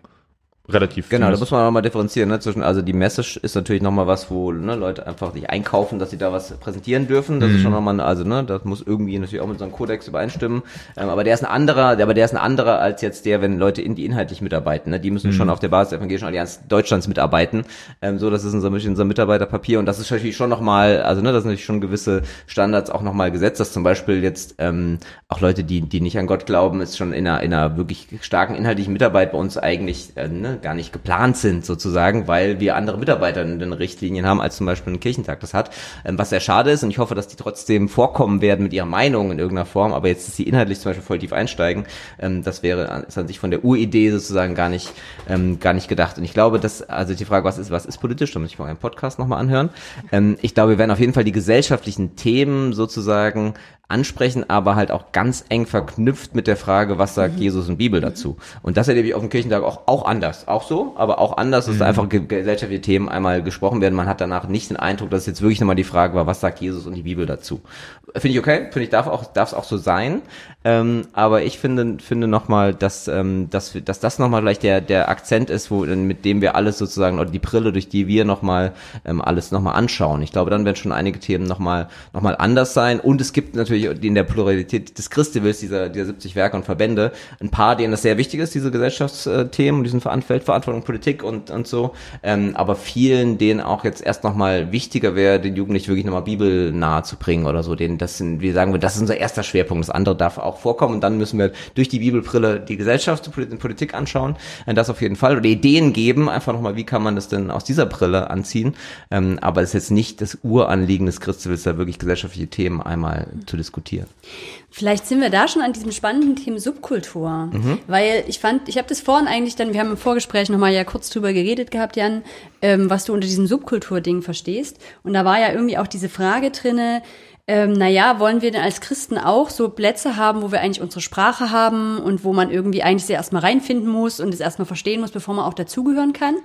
Relativ. Genau, da muss man nochmal differenzieren. Ne? Zwischen, also die Message ist natürlich nochmal was, wo ne, Leute einfach sich einkaufen, dass sie da was präsentieren dürfen. Das ist schon nochmal, also ne, das muss irgendwie natürlich auch mit so einem Kodex übereinstimmen. Ähm, aber der ist ein anderer, aber der ist ein anderer als jetzt der, wenn Leute in die inhaltlich mitarbeiten. Ne? Die müssen schon auf der Basis der Evangelischen Allianz Deutschlands mitarbeiten. Ähm, so, das ist unser, unser Mitarbeiterpapier und das ist natürlich schon nochmal, also ne, das sind natürlich schon gewisse Standards auch nochmal gesetzt, dass zum Beispiel jetzt ähm, auch Leute, die, die nicht an Gott glauben, ist schon in einer, in einer wirklich starken inhaltlichen Mitarbeit bei uns eigentlich äh, ne, gar nicht geplant sind sozusagen, weil wir andere Mitarbeiter in den Richtlinien haben, als zum Beispiel ein Kirchentag das hat, ähm, was sehr schade ist und ich hoffe, dass die trotzdem vorkommen werden mit ihrer Meinung in irgendeiner Form, aber jetzt, dass sie inhaltlich zum Beispiel voll tief einsteigen, ähm, das wäre ist an sich von der Uridee sozusagen gar nicht, ähm, gar nicht gedacht und ich glaube, dass, also die Frage, was ist, was ist politisch, da muss ich mal einen Podcast nochmal anhören, ähm, ich glaube, wir werden auf jeden Fall die gesellschaftlichen Themen sozusagen ansprechen, aber halt auch ganz eng verknüpft mit der Frage, was sagt Jesus und Bibel dazu. Und das erlebe ich auf dem Kirchentag auch, auch anders. Auch so, aber auch anders, dass da einfach ge gesellschaftliche Themen einmal gesprochen werden. Man hat danach nicht den Eindruck, dass jetzt wirklich nochmal die Frage war, was sagt Jesus und die Bibel dazu. Finde ich okay, finde ich, darf auch, darf es auch so sein. Ähm, aber ich finde, finde nochmal, dass, ähm, dass, dass das nochmal vielleicht der, der Akzent ist, wo, mit dem wir alles sozusagen, oder die Brille, durch die wir nochmal ähm, alles nochmal anschauen. Ich glaube, dann werden schon einige Themen nochmal noch mal anders sein. Und es gibt natürlich in der Pluralität des Christivals, dieser, dieser 70 Werke und Verbände, ein paar, denen das sehr wichtig ist, diese Gesellschaftsthemen, diesen Veran- Weltverantwortung, Politik und, und so. Ähm, aber vielen, denen auch jetzt erst nochmal wichtiger wäre, den Jugendlichen wirklich nochmal Bibel nahe zu bringen oder so. Denen, das sind, wie sagen wir, das ist unser erster Schwerpunkt. Das andere darf auch vorkommen. Und dann müssen wir durch die Bibelbrille die Gesellschaft, die Politik anschauen. Äh, Das auf jeden Fall. Oder Ideen geben. Einfach nochmal, wie kann man das denn aus dieser Brille anziehen? Ähm, aber es ist jetzt nicht das Uranliegen des Christivals, da wirklich gesellschaftliche Themen einmal zu diskutieren. Vielleicht sind wir da schon an diesem spannenden Thema Subkultur. Weil ich fand, ich habe das vorhin eigentlich dann, wir haben im Vorgespräch nochmal ja kurz drüber geredet gehabt, Jan, ähm, was du unter diesem Subkultur-Ding verstehst. Und da war ja irgendwie auch diese Frage drinne, ähm, naja, wollen wir denn als Christen auch so Plätze haben, wo wir eigentlich unsere Sprache haben und wo man irgendwie eigentlich sehr erstmal reinfinden muss und es erstmal verstehen muss, bevor man auch dazugehören kann?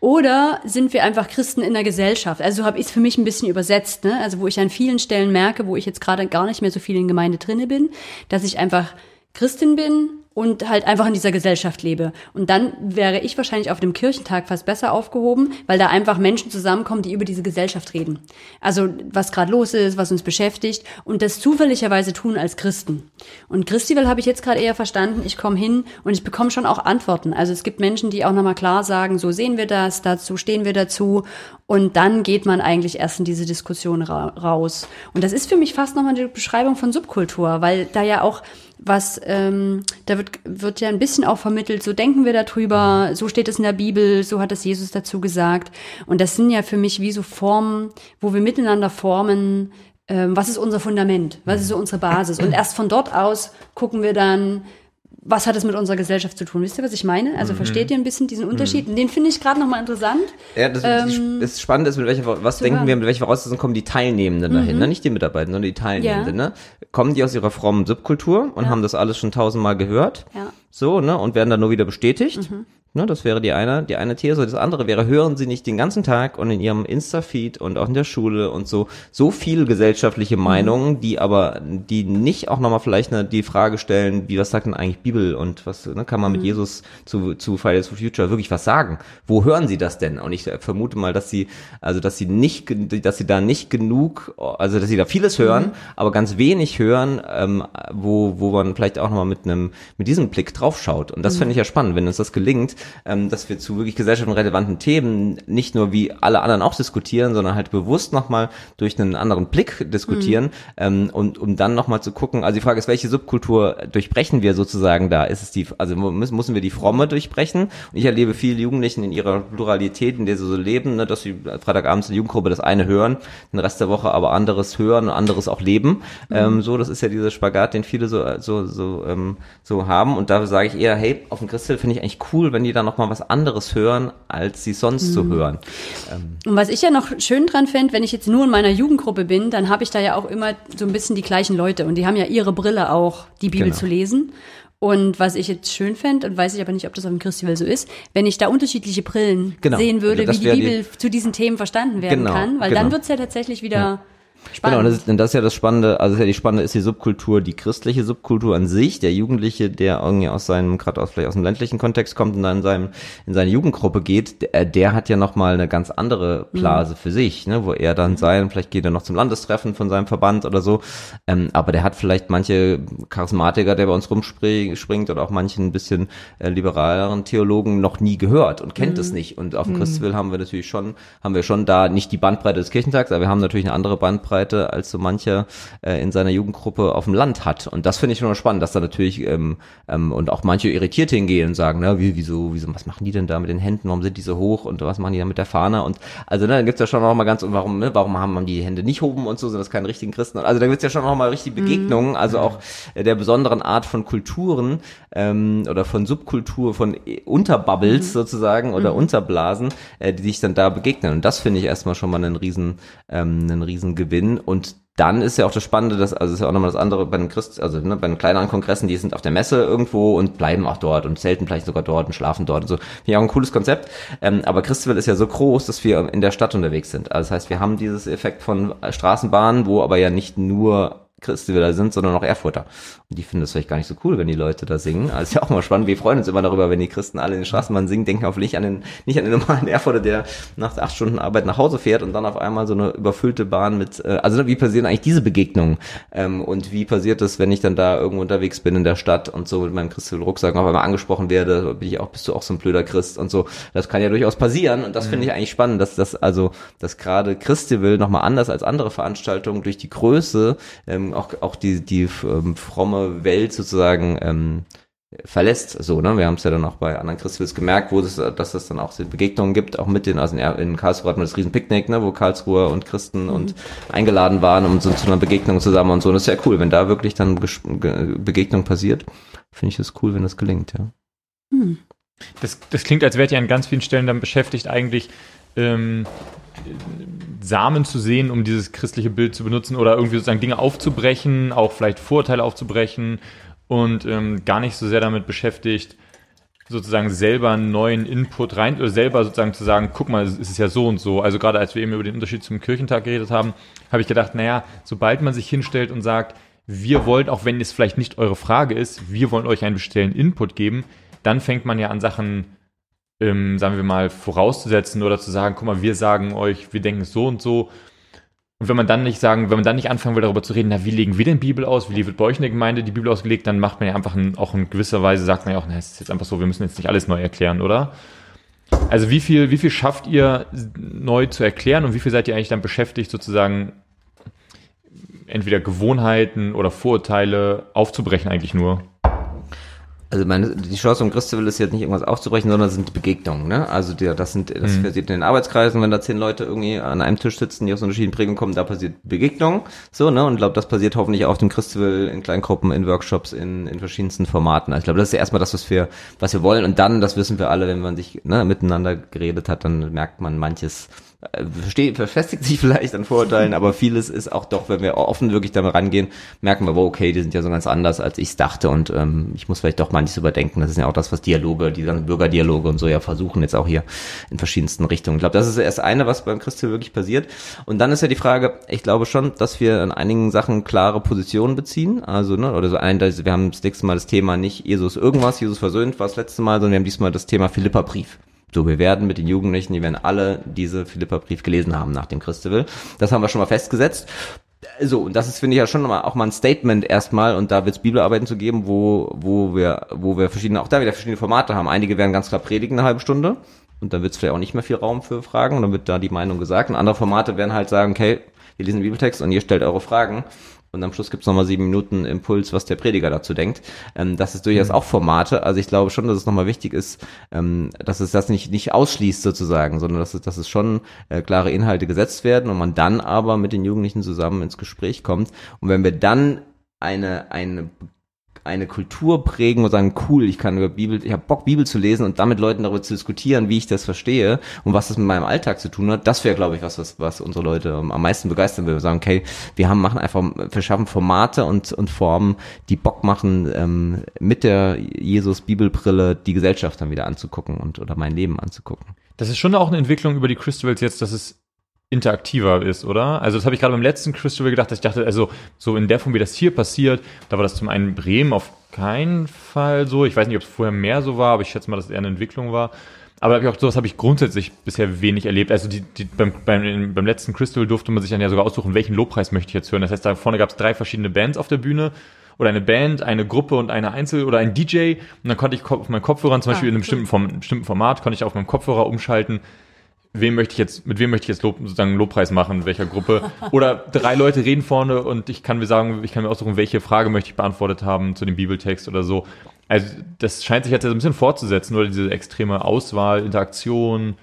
Oder sind wir einfach Christen in der Gesellschaft? Also so habe ich es für mich ein bisschen übersetzt, ne? Also wo ich an vielen Stellen merke, wo ich jetzt gerade gar nicht mehr so viel in Gemeinde drinne bin, dass ich einfach Christin bin und halt einfach in dieser Gesellschaft lebe. Und dann wäre ich wahrscheinlich auf dem Kirchentag fast besser aufgehoben, weil da einfach Menschen zusammenkommen, die über diese Gesellschaft reden. Also was gerade los ist, was uns beschäftigt und das zufälligerweise tun als Christen. Und Christival habe ich jetzt gerade eher verstanden, ich komme hin und ich bekomme schon auch Antworten. Also es gibt Menschen, die auch nochmal klar sagen, so sehen wir das, dazu stehen wir dazu. Und dann geht man eigentlich erst in diese Diskussion ra raus. Und das ist für mich fast nochmal die Beschreibung von Subkultur, weil da ja auch was, ähm, da wird, wird ja ein bisschen auch vermittelt, so denken wir darüber, so steht es in der Bibel, so hat es Jesus dazu gesagt. Und das sind ja für mich wie so Formen, wo wir miteinander formen, ähm, was ist unser Fundament, was ist so unsere Basis. Und erst von dort aus gucken wir dann, was hat es mit unserer Gesellschaft zu tun? Wisst ihr, was ich meine? Also versteht ihr ein bisschen diesen Unterschied? Und den finde ich gerade nochmal interessant. Ja, das, Ähm, das Spannende ist, mit welcher, was denken hören. wir, mit welcher Voraussetzung kommen die Teilnehmenden dahin, ne? nicht die Mitarbeiter, sondern die Teilnehmenden, Ja. ne? Kommen die aus ihrer frommen Subkultur und Ja. haben das alles schon tausendmal gehört, Ja. Mhm. so, ne, und werden dann nur wieder bestätigt. Ne, das wäre die eine, die eine These. Das andere wäre, hören Sie nicht den ganzen Tag und in Ihrem Insta-Feed und auch in der Schule und so, so viel gesellschaftliche Mhm. Meinungen, die aber, die nicht auch nochmal vielleicht eine, die Frage stellen, wie, was sagt denn eigentlich Bibel und was, ne, kann man Mhm. mit Jesus zu, zu Fridays for Future wirklich was sagen? Wo hören Sie das denn? Und ich äh, vermute mal, dass Sie, also, dass Sie nicht, dass Sie da nicht genug, also, dass Sie da vieles hören, Mhm. aber ganz wenig hören, ähm, wo, wo man vielleicht auch nochmal mit einem, mit diesem Blick draufschaut. Und Mhm. das finde ich ja spannend, wenn uns das gelingt, ähm, dass wir zu wirklich gesellschaftsrelevanten Themen nicht nur wie alle anderen auch diskutieren, sondern halt bewusst nochmal durch einen anderen Blick diskutieren ähm, und um dann nochmal zu gucken, also die Frage ist, welche Subkultur durchbrechen wir sozusagen da? Ist es die, also müssen, müssen wir die fromme durchbrechen? Und ich erlebe viele Jugendlichen in ihrer Pluralität, in der sie so leben, ne, dass sie Freitagabends in der Jugendgruppe das eine hören, den Rest der Woche aber anderes hören und anderes auch leben. Ähm, so, das ist ja dieser Spagat, den viele so, so, so, ähm, so haben. Und da sage ich eher, hey, auf dem Christel finde ich eigentlich cool, wenn die da nochmal was anderes hören, als sie sonst so hören. Und was ich ja noch schön dran fände, wenn ich jetzt nur in meiner Jugendgruppe bin, dann habe ich da ja auch immer so ein bisschen die gleichen Leute und die haben ja ihre Brille auch, die Bibel Genau. zu lesen. Und was ich jetzt schön fände, und weiß ich aber nicht, ob das auf dem Christival so ist, wenn ich da unterschiedliche Brillen Genau. sehen würde, Das wie die wäre die- Bibel zu diesen Themen verstanden werden Genau, kann, weil genau. dann wird's ja tatsächlich wieder Genau, spannend. und das ist, und das ist ja das Spannende, also das ist ja die Spannende ist die Subkultur, die christliche Subkultur an sich, der Jugendliche, der irgendwie aus seinem, gerade aus vielleicht aus dem ländlichen Kontext kommt und dann in seinem, in seine Jugendgruppe geht, der, der hat ja nochmal eine ganz andere Blase für sich, ne, wo er dann sein, vielleicht geht er noch zum Landestreffen von seinem Verband oder so, ähm, aber der hat vielleicht manche Charismatiker, der bei uns rumspringt oder auch manchen ein bisschen äh, liberaleren Theologen noch nie gehört und kennt es nicht. Und auf dem Christwill haben wir natürlich schon, haben wir schon da nicht die Bandbreite des Kirchentags, aber wir haben natürlich eine andere Bandbreite, als so mancher äh, in seiner Jugendgruppe auf dem Land hat. Und das finde ich schon mal spannend, dass da natürlich ähm, ähm, und auch manche irritiert hingehen und sagen, na, wie, wieso, wieso, was machen die denn da mit den Händen? Warum sind die so hoch und was machen die da mit der Fahne? Und also ne, dann gibt's ja schon noch mal ganz, und warum, ne, warum haben, haben die Hände nicht hoben und so, sind das keine richtigen Christen? Also da gibt's ja schon noch mal richtig Begegnungen, also auch äh, der besonderen Art von Kulturen ähm, oder von Subkultur, von äh, Unterbubbles sozusagen oder Unterblasen, äh, die sich dann da begegnen. Und das finde ich erstmal schon mal einen riesen, ähm, einen riesen Gewinn. Und dann ist ja auch das Spannende, dass, also ist ja auch nochmal das andere bei den Christ, also ne, bei den kleineren Kongressen, die sind auf der Messe irgendwo und bleiben auch dort und zelten vielleicht sogar dort und schlafen dort und so. Finde ich auch ein cooles Konzept. Ähm, aber Christabel ist ja so groß, dass wir in der Stadt unterwegs sind. Also das heißt, wir haben dieses Effekt von Straßenbahnen, wo aber ja nicht nur Christabel sind, sondern auch Erfurter. Und die finden das vielleicht gar nicht so cool, wenn die Leute da singen. Also ist ja auch mal spannend. Wir freuen uns immer darüber, wenn die Christen alle in den Straßenbahnen singen, denken hoffentlich an den, nicht an den normalen Erfurter, der nach acht Stunden Arbeit nach Hause fährt und dann auf einmal so eine überfüllte Bahn mit, äh, also wie passieren eigentlich diese Begegnungen? Ähm, und wie passiert das, wenn ich dann da irgendwo unterwegs bin in der Stadt und so mit meinem Christabel Rucksack auf einmal angesprochen werde, bin ich auch, bist du auch so ein blöder Christ und so. Das kann ja durchaus passieren und das finde ich eigentlich spannend, dass das also, dass gerade Christabel nochmal anders als andere Veranstaltungen durch die Größe ähm, auch, auch die, die ähm, fromme Welt sozusagen ähm, verlässt. So, ne? Wir haben es ja dann auch bei anderen Christwils gemerkt, wo das, dass es dann auch Begegnungen gibt, auch mit den, also in, in Karlsruhe hatten wir das Riesenpicknick, ne, wo Karlsruher und Christen und eingeladen waren, um so zu einer Begegnung zusammen und so. Und das ist ja cool, wenn da wirklich dann Begegnung passiert. Finde ich das cool, wenn das gelingt, ja. Das, das klingt, als wärt ihr an ganz vielen Stellen dann beschäftigt, eigentlich ähm, Samen zu sehen, um dieses christliche Bild zu benutzen oder irgendwie sozusagen Dinge aufzubrechen, auch vielleicht Vorurteile aufzubrechen und ähm, gar nicht so sehr damit beschäftigt, sozusagen selber einen neuen Input rein oder selber sozusagen zu sagen, guck mal, es ist ja so und so. Also gerade als wir eben über den Unterschied zum Kirchentag geredet haben, habe ich gedacht, naja, sobald man sich hinstellt und sagt, wir wollen, auch wenn es vielleicht nicht eure Frage ist, wir wollen euch einen bestimmten Input geben, dann fängt man ja an Sachen, ähm, sagen wir mal, vorauszusetzen oder zu sagen, guck mal, wir sagen euch, wir denken so und so. Und wenn man dann nicht sagen, wenn man dann nicht anfangen will, darüber zu reden, na, wie legen wir denn Bibel aus? Wie wird bei euch in der Gemeinde die Bibel ausgelegt? Dann macht man ja einfach ein, auch in gewisser Weise, sagt man ja auch, na, es ist jetzt einfach so, wir müssen jetzt nicht alles neu erklären, oder? Also wie viel, wie viel schafft ihr neu zu erklären und wie viel seid ihr eigentlich dann beschäftigt, sozusagen entweder Gewohnheiten oder Vorurteile aufzubrechen eigentlich nur? Also meine, die Chance um Christabel ist jetzt nicht irgendwas aufzubrechen, sondern sind Begegnungen. Ne? Also die, das sind, das Mhm. passiert in den Arbeitskreisen, wenn da zehn Leute irgendwie an einem Tisch sitzen, die aus unterschiedlichen Prägungen kommen, da passiert Begegnung. So, ne? Und ich glaube, das passiert hoffentlich auch auf dem Christabel in Kleingruppen, in Workshops, in, in verschiedensten Formaten. Also ich glaube, das ist ja erstmal das, was wir, was wir wollen. Und dann, das wissen wir alle, wenn man sich ne, miteinander geredet hat, dann merkt man manches versteht, verfestigt sich vielleicht an Vorurteilen, aber vieles ist auch doch, wenn wir offen wirklich damit rangehen, merken wir, wow, okay, die sind ja so ganz anders, als ich es dachte und ähm, ich muss vielleicht doch manches überdenken. Das ist ja auch das, was Dialoge, die ganzen Bürgerdialoge und so ja versuchen jetzt auch hier in verschiedensten Richtungen. Ich glaube, das ist erst eine, was beim Christel wirklich passiert. Und dann ist ja die Frage, ich glaube schon, dass wir in einigen Sachen klare Positionen beziehen. Also, ne, oder so ein, wir haben das nächste Mal das Thema nicht Jesus irgendwas, Jesus versöhnt war das letzte Mal, sondern wir haben diesmal das Thema Philippa-Brief. So, wir werden mit den Jugendlichen, die werden alle diese Philippa-Brief gelesen haben nach dem Christewill. Das haben wir schon mal festgesetzt. So, und das ist, finde ich, ja schon mal, auch mal ein Statement erstmal, und da wird es Bibelarbeiten zu geben, wo, wo wir, wo wir verschiedene, auch da wieder verschiedene Formate haben. Einige werden ganz klar predigen eine halbe Stunde, und dann wird es vielleicht auch nicht mehr viel Raum für Fragen, und dann wird da die Meinung gesagt. Und andere Formate werden halt sagen, okay, wir lesen den Bibeltext und ihr stellt eure Fragen. Und am Schluss gibt's nochmal sieben Minuten Impuls, was der Prediger dazu denkt. Ähm, das ist durchaus auch Formate. Also ich glaube schon, dass es nochmal wichtig ist, ähm, dass es das nicht, nicht ausschließt sozusagen, sondern dass es, dass es schon äh, klare Inhalte gesetzt werden und man dann aber mit den Jugendlichen zusammen ins Gespräch kommt. Und wenn wir dann eine, eine eine Kultur prägen und sagen, cool, ich kann über Bibel, ich habe Bock, Bibel zu lesen und damit Leuten darüber zu diskutieren, wie ich das verstehe und was das mit meinem Alltag zu tun hat, das wäre, glaube ich, was, was, was unsere Leute am meisten begeistern. Wir sagen, okay, wir haben, machen einfach, wir schaffen Formate und, und Formen, die Bock machen, ähm, mit der Jesus-Bibelbrille die Gesellschaft dann wieder anzugucken und oder mein Leben anzugucken. Das ist schon auch eine Entwicklung über die Crystals jetzt, dass es interaktiver ist, oder? Also das habe ich gerade beim letzten Crystal gedacht, dass ich dachte, also so in der Form, wie das hier passiert, da war das zum einen in Bremen auf keinen Fall so. Ich weiß nicht, ob es vorher mehr so war, aber ich schätze mal, dass es eher eine Entwicklung war. Aber hab ich auch sowas habe ich grundsätzlich bisher wenig erlebt. Also die, die, beim, beim, beim letzten Crystal durfte man sich dann ja sogar aussuchen, welchen Lobpreis möchte ich jetzt hören. Das heißt, da vorne gab es drei verschiedene Bands auf der Bühne oder eine Band, eine Gruppe und eine Einzel- oder ein DJ. Und dann konnte ich auf meinen Kopfhörern, zum Beispiel Ah, in einem cool. bestimmten, Form, bestimmten Format, konnte ich auf meinem Kopfhörer umschalten, wem möchte ich jetzt, mit wem möchte ich jetzt Lob, sozusagen Lobpreis machen, in welcher Gruppe. Oder drei Leute reden vorne und ich kann mir sagen, ich kann mir aussuchen, welche Frage möchte ich beantwortet haben zu dem Bibeltext oder so. Also das scheint sich jetzt ein bisschen fortzusetzen, oder diese extreme Auswahl, Interaktion,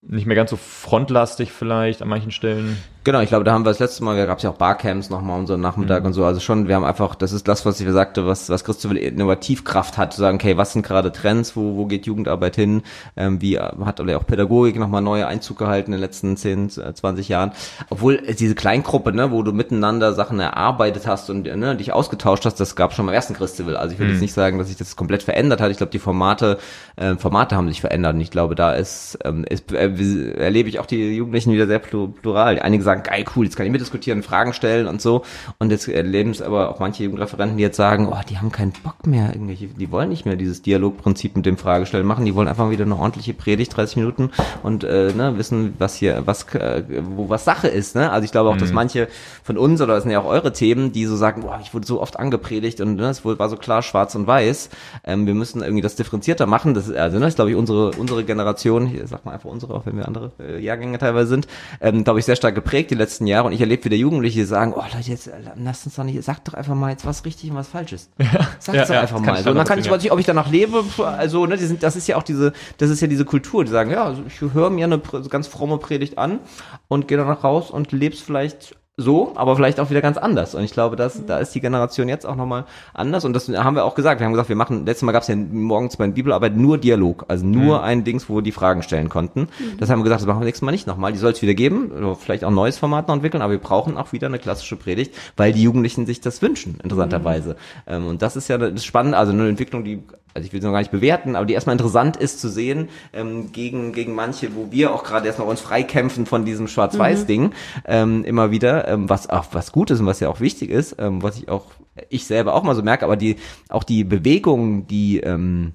nicht mehr ganz so frontlastig vielleicht an manchen Stellen. Genau, ich glaube, da haben wir das letzte Mal, da gab es ja auch Barcamps nochmal und so Nachmittag und so. Also schon, wir haben einfach, das ist das, was ich sagte, was, was Christoph Innovativkraft hat, zu sagen, okay, was sind gerade Trends, wo, wo geht Jugendarbeit hin, ähm, wie hat oder auch Pädagogik nochmal neue Einzug gehalten in den letzten 10, äh, 20 Jahren. Obwohl äh, diese Kleingruppe, ne, wo du miteinander Sachen erarbeitet hast und äh, ne, dich ausgetauscht hast, das gab schon beim ersten Christival. Also ich will jetzt nicht sagen, dass sich das komplett verändert hat. Ich glaube, die Formate, äh, Formate haben sich verändert und ich glaube, da ist, ähm, ist äh, erlebe ich auch die Jugendlichen wieder sehr plu- plural. Einige sagen, geil, cool, jetzt kann ich mitdiskutieren, Fragen stellen und so. Und jetzt erleben es aber auch manche Jugendreferenten, die jetzt sagen, oh, die haben keinen Bock mehr, irgendwelche, die wollen nicht mehr dieses Dialogprinzip mit dem Fragestellen machen, die wollen einfach wieder eine ordentliche Predigt, 30 Minuten und äh, ne, wissen, was hier, was, äh, wo was Sache ist. Ne? Also ich glaube auch, dass manche von uns, oder das sind ja auch eure Themen, die so sagen, boah, ich wurde so oft angepredigt und ne, es war so klar schwarz und weiß. Ähm, wir müssen irgendwie das differenzierter machen. Das ist, also, ne, ist, glaube ich, unsere, unsere Generation, ich sag mal einfach unsere, auch wenn wir andere äh, Jahrgänge teilweise sind, ähm, glaube ich, sehr stark geprägt die letzten Jahre. Und ich erlebe wieder Jugendliche, die sagen, oh Leute, jetzt äh, lasst uns doch nicht, sagt doch einfach mal jetzt was richtig und was falsch ist. Sagt Ja, es doch ja, einfach mal. So, und dann kann ich, ja. weiß ich, ob ich danach lebe, also, ne, sind, das ist ja auch diese, das ist ja diese Kultur, die sagen, ja, ich höre mir eine ganz fromme Predigt an und gehe danach raus und leb's vielleicht so, aber vielleicht auch wieder ganz anders. Und ich glaube, dass, da ist die Generation jetzt auch nochmal anders. Und das haben wir auch gesagt. Wir haben gesagt, wir machen, letztes Mal gab es ja morgens bei den Bibelarbeit nur Dialog. Also nur ein Dings, wo wir die Fragen stellen konnten. Das haben wir gesagt, das machen wir nächstes Mal nicht nochmal. Die soll es wieder geben. Vielleicht auch ein neues Format noch entwickeln. Aber wir brauchen auch wieder eine klassische Predigt, weil die Jugendlichen sich das wünschen, interessanterweise. Ähm, und das ist ja das Spannende. Also eine Entwicklung, die also ich will sie noch gar nicht bewerten, aber die erstmal interessant ist zu sehen, ähm, gegen, gegen manche, wo wir auch gerade erstmal uns freikämpfen von diesem Schwarz-Weiß-Ding, ähm, immer wieder, ähm, was auch was gut ist und was ja auch wichtig ist, ähm, was ich auch, ich selber auch mal so merke, aber die, auch die Bewegungen, die, ähm,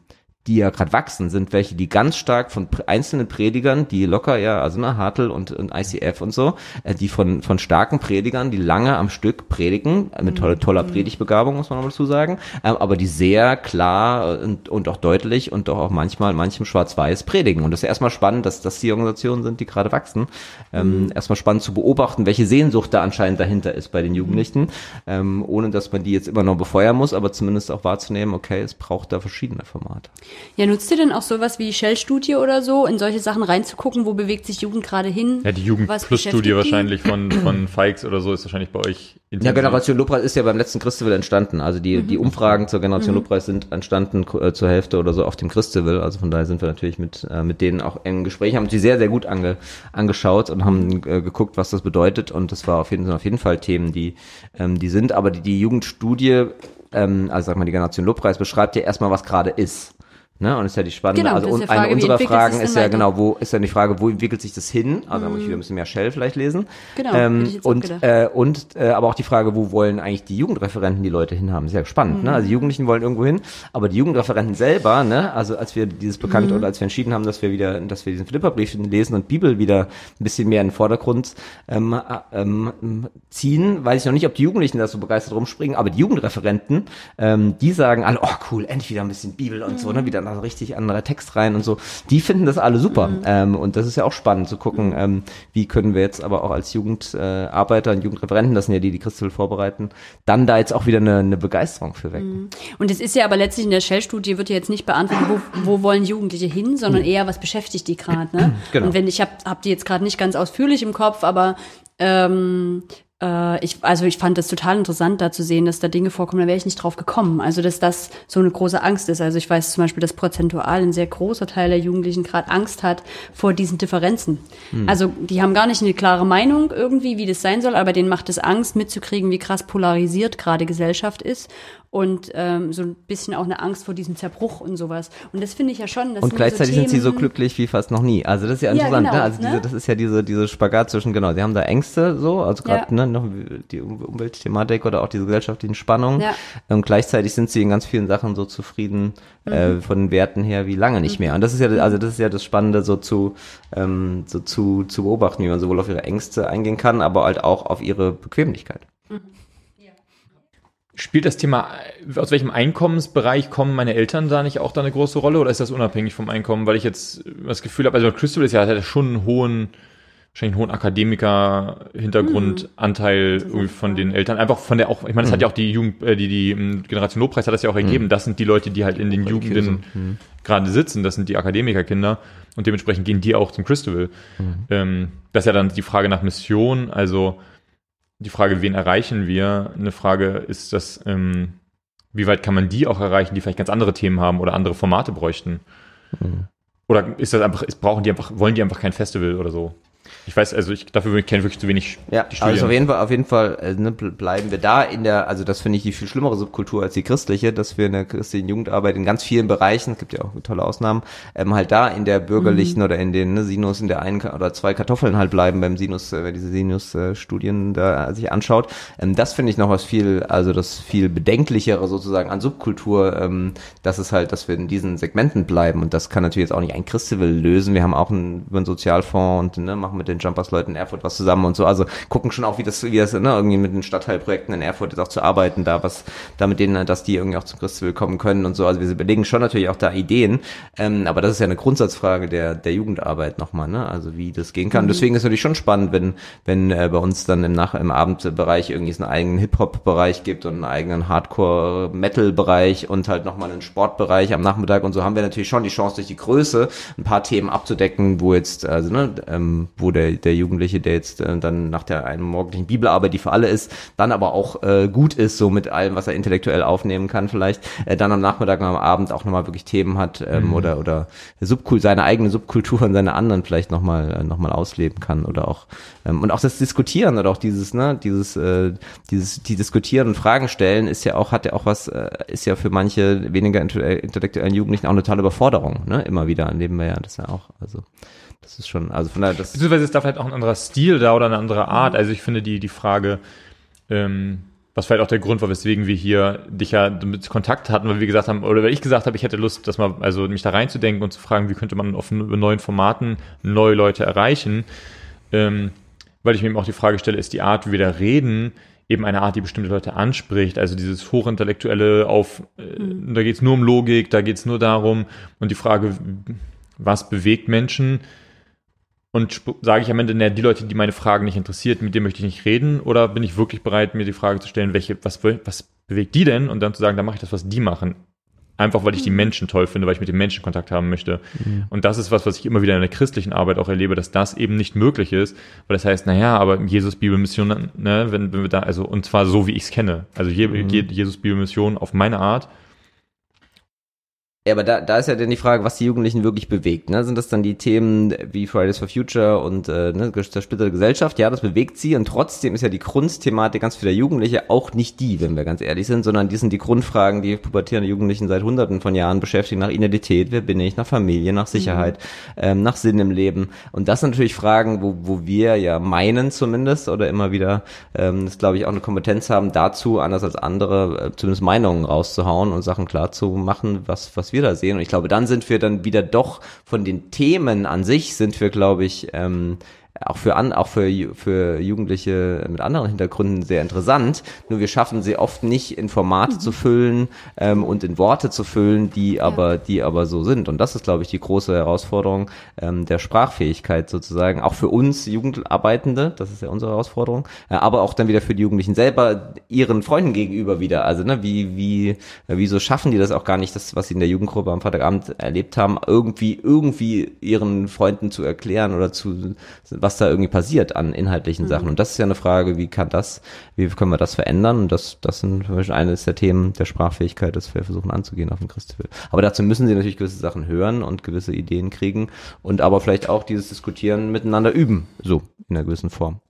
die ja gerade wachsen, sind welche, die ganz stark von einzelnen Predigern, die locker, ja, also ne, Hartl und, und ICF und so, äh, die von, von starken Predigern, die lange am Stück predigen, äh, mit toller, toller Predigtbegabung, muss man noch dazu sagen, ähm, aber die sehr klar und, und auch deutlich und doch auch manchmal manchem schwarz-weiß predigen. Und das ist ja erstmal spannend, dass das die Organisationen sind, die gerade wachsen. Ähm, Erstmal spannend zu beobachten, welche Sehnsucht da anscheinend dahinter ist bei den Jugendlichen, ähm, ohne dass man die jetzt immer noch befeuern muss, aber zumindest auch wahrzunehmen, okay, es braucht da verschiedene Formate. Ja, nutzt ihr denn auch sowas wie Shell-Studie oder so, in solche Sachen reinzugucken, wo bewegt sich Jugend gerade hin? Ja, die Jugend Was Plus Studie beschäftigt die? wahrscheinlich von, von Fikes oder so ist wahrscheinlich bei euch. Ja, intensiv. Generation Lobpreis ist ja beim letzten Christival entstanden. Also die, die Umfragen zur Generation Lobpreis sind entstanden äh, zur Hälfte oder so auf dem Christival. Also von daher sind wir natürlich mit, äh, mit denen auch im Gespräch, haben sie sehr, sehr gut ange, angeschaut und haben äh, geguckt, was das bedeutet. Und das war auf jeden, sind auf jeden Fall Themen, die, ähm, die sind. Aber die, die Jugendstudie, ähm, also sag mal, die Generation Lobpreis beschreibt ja erstmal, was gerade ist. Ne? Und ist ja die spannende, Genau, also Frage, eine unserer Fragen ist ja weiter? genau, wo ist dann die Frage, wo entwickelt sich das hin? Also da muss ich wieder ein bisschen mehr Shell vielleicht lesen. Genau, ähm, und äh, und äh, aber auch die Frage, wo wollen eigentlich die Jugendreferenten die Leute hinhaben? Sehr spannend, ne? Also die Jugendlichen wollen irgendwo hin, aber die Jugendreferenten selber, ne? Also als wir dieses bekannt oder als wir entschieden haben, dass wir wieder, dass wir diesen Philipperbrief lesen und Bibel wieder ein bisschen mehr in den Vordergrund ähm, äh, ähm, ziehen, weiß ich noch nicht, ob die Jugendlichen da so begeistert rumspringen, aber die Jugendreferenten, ähm, die sagen alle, oh cool, endlich wieder ein bisschen Bibel und so, ne? Wieder da so richtig anderer Text rein und so. Die finden das alle super. Ähm, und das ist ja auch spannend zu gucken, ähm, wie können wir jetzt aber auch als Jugendarbeiter äh, und Jugendreferenten, das sind ja die, die Christel vorbereiten, dann da jetzt auch wieder eine, eine Begeisterung für wecken. Und es ist ja aber letztlich in der Shell-Studie wird ja jetzt nicht beantwortet, wo, wo wollen Jugendliche hin, sondern eher, was beschäftigt die gerade. Ne? Genau. Und wenn ich habe hab die jetzt gerade nicht ganz ausführlich im Kopf, aber ähm, äh, ich, also ich fand das total interessant, da zu sehen, dass da Dinge vorkommen, da wäre ich nicht drauf gekommen. Also dass das so eine große Angst ist. Also ich weiß zum Beispiel, dass prozentual ein sehr großer Teil der Jugendlichen gerade Angst hat vor diesen Differenzen. Also die haben gar nicht eine klare Meinung irgendwie, wie das sein soll, aber denen macht es Angst, mitzukriegen, wie krass polarisiert gerade Gesellschaft ist und ähm, so ein bisschen auch eine Angst vor diesem Zerbruch und sowas. Und das finde ich ja schon. Das Und gleichzeitig so sind sie so glücklich wie fast noch nie. Also das ist ja Ja, interessant, genau, ne? Also diese, ne? das ist ja diese, diese Spagat zwischen, genau, sie haben da Ängste so, also gerade Ja. ne, noch die Um- Umweltthematik oder auch diese gesellschaftlichen Spannungen. Ja. Und gleichzeitig sind sie in ganz vielen Sachen so zufrieden äh, von den Werten her wie lange nicht mehr. Und das ist ja, also das ist ja das Spannende, so zu, ähm, so zu, zu beobachten, wie man sowohl auf ihre Ängste eingehen kann, aber halt auch auf ihre Bequemlichkeit. Spielt das Thema, äh, aus welchem Einkommensbereich kommen meine Eltern da nicht auch da eine große Rolle oder ist das unabhängig vom Einkommen? Weil ich jetzt das Gefühl habe, also Crystal ist ja, hat ja schon einen hohen, wahrscheinlich einen hohen Akademiker-Hintergrundanteil irgendwie von den Eltern. Einfach von der auch, ich meine, das hat ja auch die Jugend, äh, die, die ähm, Generation Lobpreis hat das ja auch ergeben. Das sind die Leute, die halt in den Jugenden gerade sitzen. Das sind die Akademikerkinder. Und dementsprechend gehen die auch zum Christabel. Ähm, das ist ja dann die Frage nach Mission, also die Frage, wen erreichen wir? Eine Frage ist das, ähm, wie weit kann man die auch erreichen, die vielleicht ganz andere Themen haben oder andere Formate bräuchten? Oder ist das einfach, ist, brauchen die einfach, wollen die einfach kein Festival oder so? Ich weiß, also ich dafür kenne ich wirklich zu wenig Ja, die also Studien. auf jeden Fall, auf jeden Fall äh, ne, bl- bleiben wir da in der, also das finde ich die viel schlimmere Subkultur als die christliche, dass wir in der christlichen Jugendarbeit in ganz vielen Bereichen, es gibt ja auch tolle Ausnahmen, ähm, halt da in der bürgerlichen oder in den ne, Sinus in der einen oder zwei Kartoffeln halt bleiben beim Sinus, äh, wer diese Sinus-Studien da sich anschaut. Ähm, das finde ich noch was viel, also das viel bedenklichere sozusagen an Subkultur, ähm, dass es halt, dass wir in diesen Segmenten bleiben und das kann natürlich jetzt auch nicht ein Christival lösen. Wir haben auch einen, über einen Sozialfonds und ne, machen mit den Jumpers-Leuten in Erfurt was zusammen und so. Also gucken schon auch, wie das, wie das, ne, irgendwie mit den Stadtteilprojekten in Erfurt jetzt auch zu arbeiten, da was, da mit denen, dass die irgendwie auch zum Christwill kommen können und so. Also wir überlegen schon natürlich auch da Ideen. Ähm, aber das ist ja eine Grundsatzfrage der, der Jugendarbeit nochmal, ne? Also wie das gehen kann. Deswegen ist es natürlich schon spannend, wenn, wenn äh, bei uns dann im Nach im Abendbereich irgendwie es einen eigenen Hip-Hop-Bereich gibt und einen eigenen Hardcore-Metal-Bereich und halt nochmal einen Sportbereich am Nachmittag und so haben wir natürlich schon die Chance, durch die Größe ein paar Themen abzudecken, wo jetzt, also ne, ähm, wo der, der Jugendliche, der jetzt äh, dann nach der einen morgendlichen Bibelarbeit, die für alle ist, dann aber auch äh, gut ist, so mit allem, was er intellektuell aufnehmen kann, vielleicht, äh, dann am Nachmittag und am Abend auch nochmal wirklich Themen hat ähm, oder oder Subkul seine eigene Subkultur und seine anderen vielleicht nochmal äh, noch mal ausleben kann oder auch ähm, und auch das Diskutieren oder auch dieses, ne, dieses, äh, dieses, die diskutieren und Fragen stellen ist ja auch, hat ja auch was, äh, ist ja für manche weniger intell- intellektuellen Jugendlichen auch eine totale Überforderung, ne, immer wieder erleben wir ja das ja auch, also das ist schon, also von daher, das Beziehungsweise ist da vielleicht auch ein anderer Stil da oder eine andere Art. Also ich finde die, die Frage, ähm, Was vielleicht auch der Grund war, weswegen wir hier dich ja mit Kontakt hatten, weil wir gesagt haben, oder weil ich gesagt habe, ich hätte Lust, das mal, also mich da reinzudenken und zu fragen, wie könnte man auf neuen Formaten neue Leute erreichen. Ähm, weil ich mir eben auch die Frage stelle, ist die Art, wie wir da reden, eben eine Art, die bestimmte Leute anspricht. Also dieses Hochintellektuelle auf, äh, mhm. da geht's nur um Logik, da geht's nur darum. Und die Frage, was bewegt Menschen? Und sage ich am Ende, naja, die Leute, die meine Fragen nicht interessiert, mit denen möchte ich nicht reden, oder bin ich wirklich bereit, mir die Frage zu stellen, welche, was, was bewegt die denn? Und dann zu sagen, dann mache ich das, was die machen. Einfach weil ich die mhm. Menschen toll finde, weil ich mit den Menschen Kontakt haben möchte. Mhm. Und das ist was, was ich immer wieder in der christlichen Arbeit auch erlebe, dass das eben nicht möglich ist, weil das heißt, naja, aber Jesus Bibelmission, ne, wenn, wenn wir da, also, und zwar so, wie ich es kenne. Also je, mhm. Jesus Bibelmission auf meine Art ja, aber da, da ist ja dann die Frage, was die Jugendlichen wirklich bewegt. Ne? Sind das dann die Themen wie Fridays for Future und äh, ne, zersplitterte Gesellschaft? Ja, das bewegt sie und trotzdem ist ja die Grundthematik ganz vieler Jugendliche auch nicht die, wenn wir ganz ehrlich sind, sondern die sind die Grundfragen, die pubertierende Jugendlichen seit hunderten von Jahren beschäftigen, nach Identität, wer bin ich, nach Familie, nach Sicherheit, mhm. ähm, nach Sinn im Leben. Und das sind natürlich Fragen, wo, wo wir ja meinen zumindest oder immer wieder, ähm, das glaube ich auch eine Kompetenz haben, dazu, anders als andere, äh, zumindest Meinungen rauszuhauen und Sachen klar zu machen, was, was wir da sehen. Und ich glaube, dann sind wir dann wieder doch von den Themen an sich sind wir, glaube ich, ähm, auch für an, auch für, für Jugendliche mit anderen Hintergründen sehr interessant. Nur wir schaffen sie oft nicht in Formate mhm. zu füllen ähm, und in Worte zu füllen, die ja. aber, die aber so sind. Und das ist, glaube ich, die große Herausforderung ähm, der Sprachfähigkeit sozusagen. Auch für uns Jugendarbeitende, das ist ja unsere Herausforderung, äh, aber auch dann wieder für die Jugendlichen selber ihren Freunden gegenüber wieder. Also ne, wie, wie, wieso schaffen die das auch gar nicht, das, was sie in der Jugendgruppe am Freitagabend erlebt haben, irgendwie, irgendwie ihren Freunden zu erklären oder zu was da irgendwie passiert an inhaltlichen mhm. Sachen. Und das ist ja eine Frage, wie kann das, wie können wir das verändern? Und das, das sind zum Beispiel eines der Themen der Sprachfähigkeit, das wir versuchen anzugehen auf dem Christoph. Aber dazu müssen sie natürlich gewisse Sachen hören und gewisse Ideen kriegen und aber vielleicht auch dieses Diskutieren miteinander üben, so in einer gewissen Form.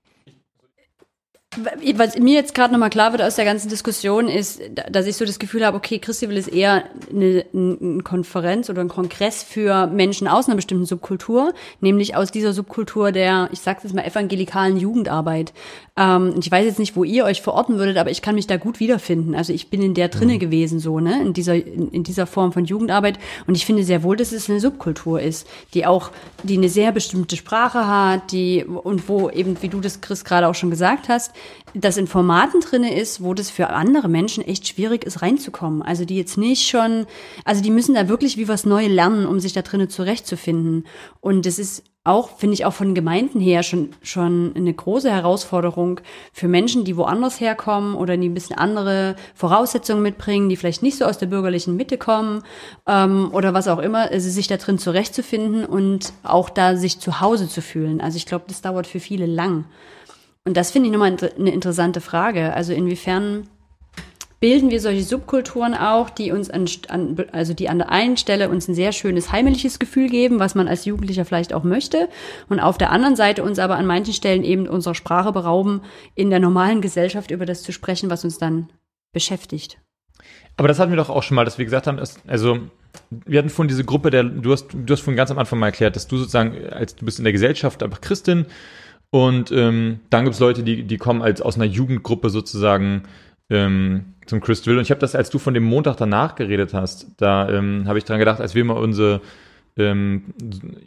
Was mir jetzt gerade nochmal klar wird aus der ganzen Diskussion ist, dass ich so das Gefühl habe, okay, Christival ist eher eine, eine Konferenz oder ein Kongress für Menschen aus einer bestimmten Subkultur, nämlich aus dieser Subkultur der, ich sag's jetzt mal, evangelikalen Jugendarbeit. Ähm, ich weiß jetzt nicht, wo ihr euch verorten würdet, aber ich kann mich da gut wiederfinden. Also ich bin in der drinne mhm. gewesen, so, ne, in dieser, in, in dieser Form von Jugendarbeit. Und ich finde sehr wohl, dass es eine Subkultur ist, die auch, die eine sehr bestimmte Sprache hat, die, und wo eben, wie du das, Chris, gerade auch schon gesagt hast, das in Formaten drinne ist, wo das für andere Menschen echt schwierig ist, reinzukommen. Also die jetzt nicht schon, also die müssen da wirklich wie was Neues lernen, um sich da drinnen zurechtzufinden. Und das ist auch, finde ich, auch von Gemeinden her schon, schon eine große Herausforderung für Menschen, die woanders herkommen oder die ein bisschen andere Voraussetzungen mitbringen, die vielleicht nicht so aus der bürgerlichen Mitte kommen ähm, oder was auch immer, also sich da drin zurechtzufinden und auch da sich zu Hause zu fühlen. Also ich glaube, das dauert für viele lang. Und das finde ich nochmal eine interessante Frage. Also inwiefern bilden wir solche Subkulturen auch, die uns an, also die an der einen Stelle uns ein sehr schönes heimliches Gefühl geben, was man als Jugendlicher vielleicht auch möchte, und auf der anderen Seite uns aber an manchen Stellen eben unserer Sprache berauben, in der normalen Gesellschaft über das zu sprechen, was uns dann beschäftigt. Aber das hatten wir doch auch schon mal, dass wir gesagt haben, also wir hatten vorhin diese Gruppe, der du hast, du hast vorhin ganz am Anfang mal erklärt, dass du sozusagen, als du bist in der Gesellschaft einfach Christin und ähm, dann gibt's Leute, die, die kommen als aus einer Jugendgruppe sozusagen ähm, zum Christville. Und ich habe das, als du von dem Montag danach geredet hast, da ähm, habe ich dran gedacht, als wir mal unsere ähm,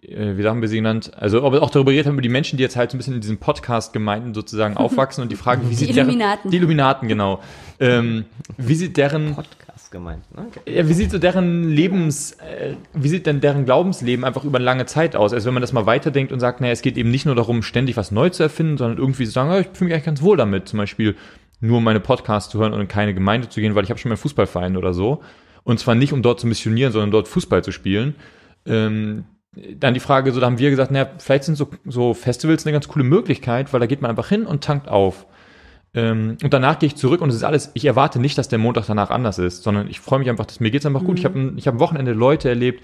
äh, wie haben wir sie genannt? Also auch darüber geredet haben, über die Menschen, die jetzt halt so ein bisschen in diesen Podcast-Gemeinden sozusagen aufwachsen und die Fragen, wie die sieht Illuminaten. deren... Die Illuminaten, genau. Ähm, wie sieht deren... Podcast gemeint, ne? Ja, wie sieht so deren Lebens... Äh, wie sieht denn deren Glaubensleben einfach über eine lange Zeit aus? Also wenn man das mal weiterdenkt und sagt, naja, es geht eben nicht nur darum, ständig was neu zu erfinden, sondern irgendwie zu sagen, oh, ich fühle mich eigentlich ganz wohl damit. Zum Beispiel nur meine Podcasts zu hören und in keine Gemeinde zu gehen, weil ich habe schon meinen Fußballverein oder so. Und zwar nicht, um dort zu missionieren, sondern dort Fußball zu spielen ähm, dann die Frage, so da haben wir gesagt, naja, vielleicht sind so, so Festivals eine ganz coole Möglichkeit, weil da geht man einfach hin und tankt auf. Ähm, und danach gehe ich zurück und es ist alles, ich erwarte nicht, dass der Montag danach anders ist, sondern ich freue mich einfach, dass mir geht's einfach mhm. gut. Ich habe ein, ich hab ein Wochenende Leute erlebt,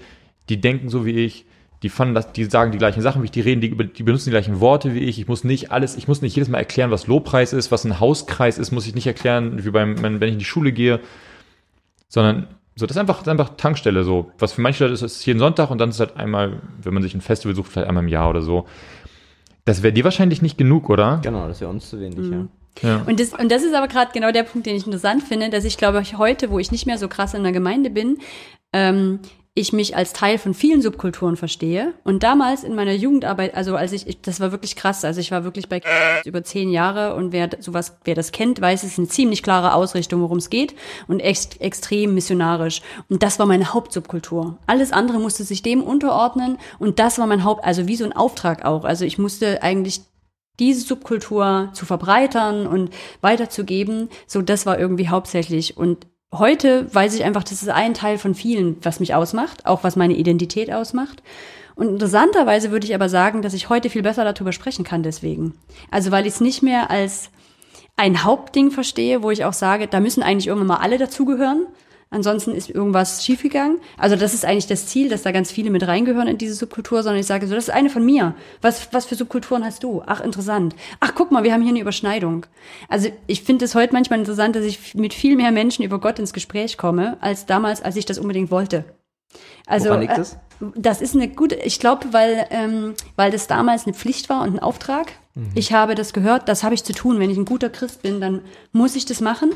die denken so wie ich, die fanden das, die sagen die gleichen Sachen wie ich, die reden, die, die benutzen die gleichen Worte wie ich. Ich muss nicht alles, ich muss nicht jedes Mal erklären, was Lobpreis ist, was ein Hauskreis ist, muss ich nicht erklären, wie beim, wenn ich in die Schule gehe, sondern so, das ist einfach, das ist einfach Tankstelle so. Was für manche Leute ist, ist jeden Sonntag und dann ist halt einmal, wenn man sich ein Festival sucht, vielleicht einmal im Jahr oder so. Das wäre dir wahrscheinlich nicht genug, oder? Genau, das wäre uns zu wenig, mhm. ja. Ja. Und, das, und das ist aber gerade genau der Punkt, den ich interessant finde, dass ich glaube, heute, wo ich nicht mehr so krass in der Gemeinde bin, ähm, ich mich als Teil von vielen Subkulturen verstehe. Und damals in meiner Jugendarbeit, also als ich, ich das war wirklich krass, also ich war wirklich bei über zehn Jahre und wer sowas, wer das kennt, weiß, es ist eine ziemlich klare Ausrichtung, worum es geht und ext, extrem missionarisch. Und das war meine Hauptsubkultur. Alles andere musste sich dem unterordnen und das war mein Haupt, also wie so ein Auftrag auch. Also ich musste eigentlich diese Subkultur zu verbreitern und weiterzugeben. So, das war irgendwie hauptsächlich. Und heute weiß ich einfach, das ist ein Teil von vielen, was mich ausmacht, auch was meine Identität ausmacht. Und interessanterweise würde ich aber sagen, dass ich heute viel besser darüber sprechen kann deswegen. Also weil ich es nicht mehr als ein Hauptding verstehe, wo ich auch sage, da müssen eigentlich irgendwann mal alle dazugehören. Ansonsten ist irgendwas schiefgegangen. Also das ist eigentlich das Ziel, dass da ganz viele mit reingehören in diese Subkultur, sondern ich sage so, das ist eine von mir. Was, was für Subkulturen hast du? Ach, interessant. Ach, guck mal, wir haben hier eine Überschneidung. Also ich finde es heute manchmal interessant, dass ich mit viel mehr Menschen über Gott ins Gespräch komme, als damals, als ich das unbedingt wollte. Also Woran liegt äh, das? das ist eine gute, ich glaube, weil, ähm, weil das damals eine Pflicht war und ein Auftrag. Ich habe das gehört, das habe ich zu tun. Wenn ich ein guter Christ bin, dann muss ich das machen.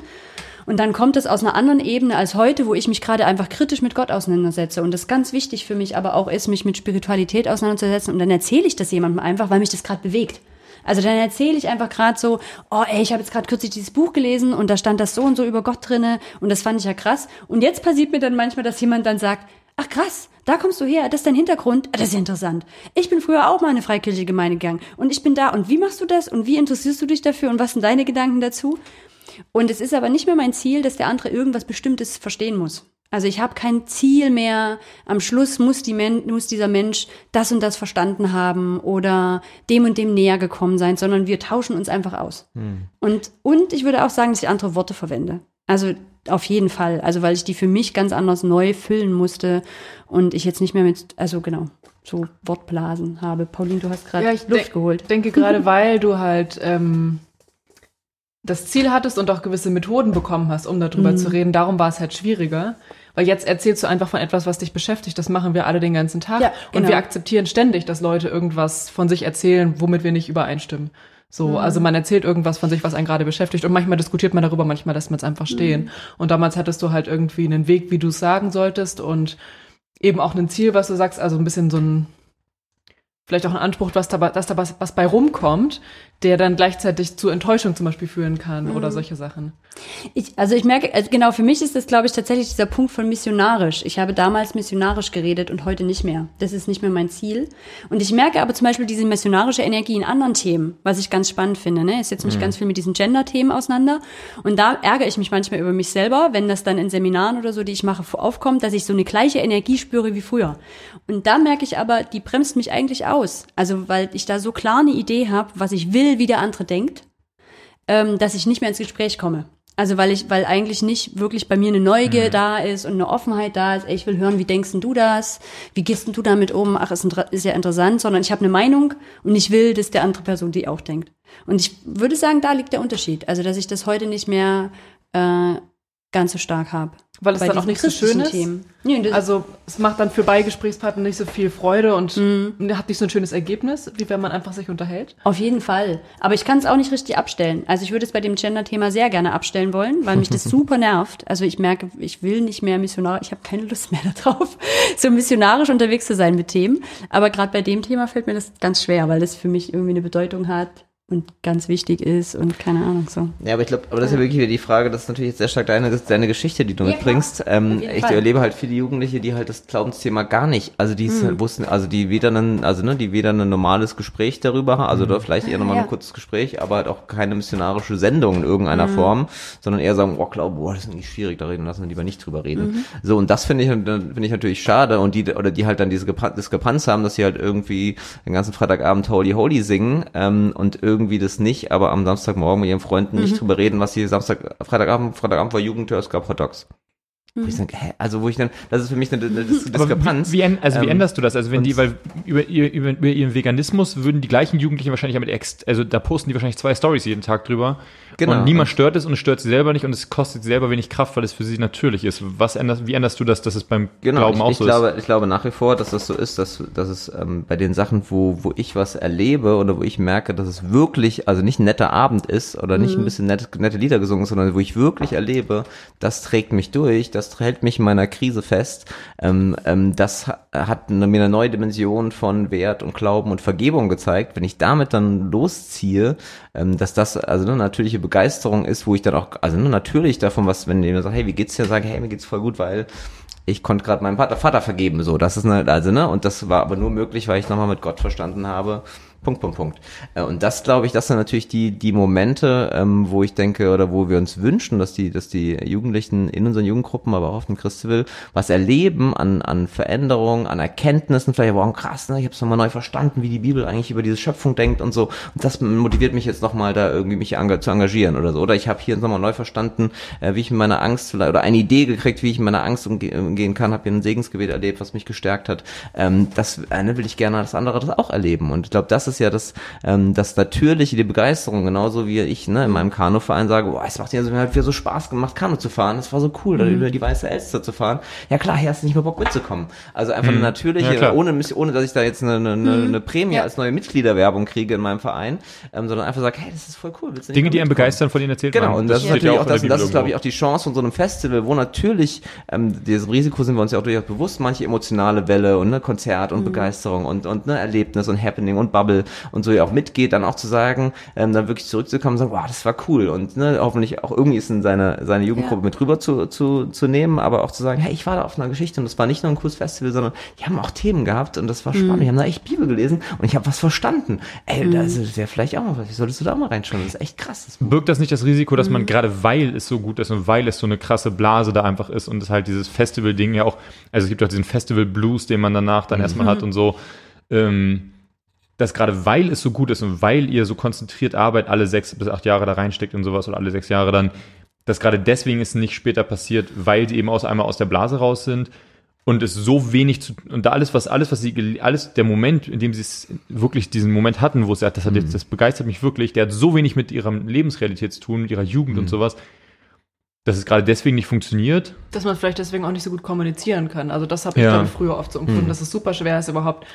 Und dann kommt es aus einer anderen Ebene als heute, wo ich mich gerade einfach kritisch mit Gott auseinandersetze. Und das ganz wichtig für mich aber auch ist, mich mit Spiritualität auseinanderzusetzen. Und dann erzähle ich das jemandem einfach, weil mich das gerade bewegt. Also dann erzähle ich einfach gerade so, oh ey, ich habe jetzt gerade kürzlich dieses Buch gelesen und da stand das so und so über Gott drinne und das fand ich ja krass. Und jetzt passiert mir dann manchmal, dass jemand dann sagt, ach krass, da kommst du her, das ist dein Hintergrund, das ist ja interessant. Ich bin früher auch mal in eine freikirchliche Gemeinde gegangen und ich bin da und wie machst du das und wie interessierst du dich dafür und was sind deine Gedanken dazu? Und es ist aber nicht mehr mein Ziel, dass der andere irgendwas Bestimmtes verstehen muss. Also ich habe kein Ziel mehr. Am Schluss muss, die Men muss dieser Mensch das und das verstanden haben oder dem und dem näher gekommen sein, sondern wir tauschen uns einfach aus. Und, und ich würde auch sagen, dass ich andere Worte verwende. Also auf jeden Fall. Also weil ich die für mich ganz anders neu füllen musste und ich jetzt nicht mehr mit, also genau, so Wortblasen habe. Pauline, du hast gerade Ja, ich Luft denk- geholt. denke gerade, weil du halt ähm, das Ziel hattest und auch gewisse Methoden bekommen hast, um darüber Mhm. zu reden. Darum war es halt schwieriger. Weil jetzt erzählst du einfach von etwas, was dich beschäftigt. Das machen wir alle den ganzen Tag. Ja, Und genau. wir akzeptieren ständig, dass Leute irgendwas von sich erzählen, womit wir nicht übereinstimmen. So, Mhm. also man erzählt irgendwas von sich, was einen gerade beschäftigt. Und manchmal diskutiert man darüber, manchmal lässt man es einfach stehen. Mhm. Und damals hattest du halt irgendwie einen Weg, wie du es sagen solltest und eben auch ein Ziel, was du sagst, also ein bisschen so ein vielleicht auch ein Anspruch, was da, dass da was, was bei rumkommt, der dann gleichzeitig zu Enttäuschung zum Beispiel führen kann oder Mhm. solche Sachen. Ich, also ich merke, also genau, für mich ist das, glaube ich, tatsächlich dieser Punkt von missionarisch. Ich habe damals missionarisch geredet und heute nicht mehr. Das ist nicht mehr mein Ziel. Und ich merke aber zum Beispiel diese missionarische Energie in anderen Themen, was ich ganz spannend finde. Ne? Ich setze mich ganz viel mit diesen Gender-Themen auseinander. Und da ärgere ich mich manchmal über mich selber, wenn das dann in Seminaren oder so, die ich mache, aufkommt, dass ich so eine gleiche Energie spüre wie früher. Und da merke ich aber, die bremst mich eigentlich aus. Also weil ich da so klar eine Idee habe, was ich will, wie der andere denkt ähm, dass ich nicht mehr ins Gespräch komme. Also weil ich, weil eigentlich nicht wirklich bei mir eine Neugier da ist und eine Offenheit da ist, ey, ich will hören, wie denkst denn du das? Wie gehst denn du damit um? Ach, ist, ist ja interessant, sondern ich habe eine Meinung und ich will, dass der andere Person die auch denkt. Und ich würde sagen, da liegt der Unterschied. Also, dass ich das heute nicht mehr äh, ganz so stark habe. Weil es Bei dann auch nicht so schön ist. Themen. Nee, das, Also es macht dann für beide Gesprächspartner nicht so viel Freude und Mhm. hat nicht so ein schönes Ergebnis, wie wenn man einfach sich unterhält. Auf jeden Fall. Aber ich kann es auch nicht richtig abstellen. Also ich würde es bei dem Gender-Thema sehr gerne abstellen wollen, weil mich das super nervt. Also ich merke, ich will nicht mehr missionarisch, ich habe keine Lust mehr darauf, so missionarisch unterwegs zu sein mit Themen. Aber gerade bei dem Thema fällt mir das ganz schwer, weil das für mich irgendwie eine Bedeutung hat und ganz wichtig ist und keine Ahnung so. Ja, aber ich glaube, aber das ist ja wirklich wieder die Frage, das ist natürlich jetzt sehr stark deine, deine Geschichte, die du Ja, mitbringst. Ähm, ich Fall. erlebe halt viele Jugendliche, die halt das Glaubensthema gar nicht, also die Hm. halt wussten, also die weder ein, also ne, die weder ein normales Gespräch darüber haben, also oder vielleicht eher nochmal Ja. ein kurzes Gespräch, aber halt auch keine missionarische Sendung in irgendeiner Hm. Form, sondern eher sagen, oh, glaub, boah, das ist irgendwie schwierig, da reden, lassen wir lieber nicht drüber reden. Mhm. So, und das finde ich, finde ich natürlich schade und die, oder die halt dann diese Diskrepanz haben, dass sie halt irgendwie den ganzen Freitagabend Holy Holy singen, ähm, und irgendwie das nicht, aber am Samstagmorgen mit ihren Freunden Mhm. nicht drüber reden, was sie Samstag, Freitagabend, Freitagabend war Jugendhör, es gab Hot Dogs. Wo ich sage, hä? Also wo ich dann, das ist für mich eine, eine Diskrepanz. Wie, wie, also wie Ähm, änderst du das? Also wenn die, weil über, über, über ihren Veganismus würden die gleichen Jugendlichen wahrscheinlich damit ex, also da posten die wahrscheinlich zwei Stories jeden Tag drüber. Genau. Und niemand stört es und es stört sie selber nicht und es kostet sie selber wenig Kraft, weil es für sie natürlich ist. Was änderst, wie änderst du das, dass es beim Genau, Glauben ich, auch ich so glaube, ich glaube nach wie vor, dass das so ist, dass, dass es ähm, bei den Sachen, wo, wo ich was erlebe oder wo ich merke, dass es wirklich, also nicht ein netter Abend ist oder nicht ein bisschen nette, nette Lieder gesungen ist, sondern wo ich wirklich erlebe, das trägt mich durch, das hält mich in meiner Krise fest, ähm, ähm, das ha- hat eine, mir eine neue Dimension von Wert und Glauben und Vergebung gezeigt. Wenn ich damit dann losziehe, ähm, dass das also eine natürliche Begeisterung ist, wo ich dann auch, also natürlich davon, was, wenn jemand sagt, hey, wie geht's dir, sage, hey, mir geht's voll gut, weil ich konnte gerade meinem Vater, Vater vergeben, so, das ist eine, also, ne, und das war aber nur möglich, weil ich nochmal mit Gott verstanden habe, Punkt, Punkt, Punkt. Äh, Und das, glaube ich, das sind natürlich die, die Momente, ähm, wo ich denke, oder wo wir uns wünschen, dass die, dass die Jugendlichen in unseren Jugendgruppen, aber auch auf dem Christiwill, was erleben an, an Veränderungen, an Erkenntnissen, vielleicht, wow, krass, ne, ich habe es nochmal neu verstanden, wie die Bibel eigentlich über diese Schöpfung denkt und so. Und das motiviert mich jetzt nochmal, da irgendwie mich zu engagieren oder so. Oder ich habe hier nochmal neu verstanden, äh, wie ich mit meiner Angst oder eine Idee gekriegt, wie ich mit meiner Angst umge umgehen kann, habe hier ein Segensgebet erlebt, was mich gestärkt hat. Ähm, das äh, ne, will ich gerne, dass andere das auch erleben. Und ich glaube, das ist ja das, ähm, das Natürliche, die Begeisterung, genauso wie ich ne, in meinem Kanuverein sage, boah, es macht ja so, mir hat wieder so Spaß gemacht, Kanu zu fahren. Das war so cool, da über die Weiße Elster zu fahren. Ja klar, hier hast du nicht mehr Bock mitzukommen. Also einfach eine natürliche, Ja, ohne, ohne dass ich da jetzt eine, eine, eine, eine Prämie als neue Mitgliederwerbung kriege in meinem Verein, ähm, sondern einfach sage, hey, das ist voll cool. Willst du nicht Dinge, die einen begeistern, von denen erzählt Genau, und das, ist steht natürlich ja auch das, das ist, glaube ich, auch die Chance von so einem Festival, wo natürlich, ähm, diesem Risiko sind wir uns ja auch durchaus bewusst, manche emotionale Welle und ne, Konzert und Begeisterung und, und ne, Erlebnis und Happening und Bubble und so ja auch mitgeht, dann auch zu sagen, ähm, dann wirklich zurückzukommen und sagen, wow, das war cool. Und ne, hoffentlich auch irgendwie ist in seine, seine Jugendgruppe Ja. mit rüber zu, zu, zu nehmen, aber auch zu sagen, hey, ich war da auf einer Geschichte und das war nicht nur ein cooles Festival, sondern die haben auch Themen gehabt und das war spannend, die haben da echt Bibel gelesen und ich habe was verstanden. Ey, das wäre vielleicht auch mal was, solltest du da mal reinschauen, das ist echt krass. Das Birgt das nicht das Risiko, dass man gerade weil es so gut ist und weil es so eine krasse Blase da einfach ist und es halt dieses Festival-Ding ja auch, also es gibt auch diesen Festival-Blues, den man danach dann erstmal hat und so, ähm, dass gerade weil es so gut ist und weil ihr so konzentriert Arbeit alle sechs bis acht Jahre da reinsteckt und sowas oder alle sechs Jahre dann, dass gerade deswegen es nicht später passiert, weil die eben aus einmal aus der Blase raus sind und es so wenig zu und da alles was alles was sie alles der Moment in dem sie es wirklich diesen Moment hatten wo sie sagt das hat jetzt das begeistert mich wirklich der hat so wenig mit ihrer Lebensrealität zu tun mit ihrer Jugend und sowas dass es gerade deswegen nicht funktioniert Dass man vielleicht deswegen auch nicht so gut kommunizieren kann. Also das habe ich, Ja. ich, früher oft so empfunden, dass es super schwer ist, überhaupt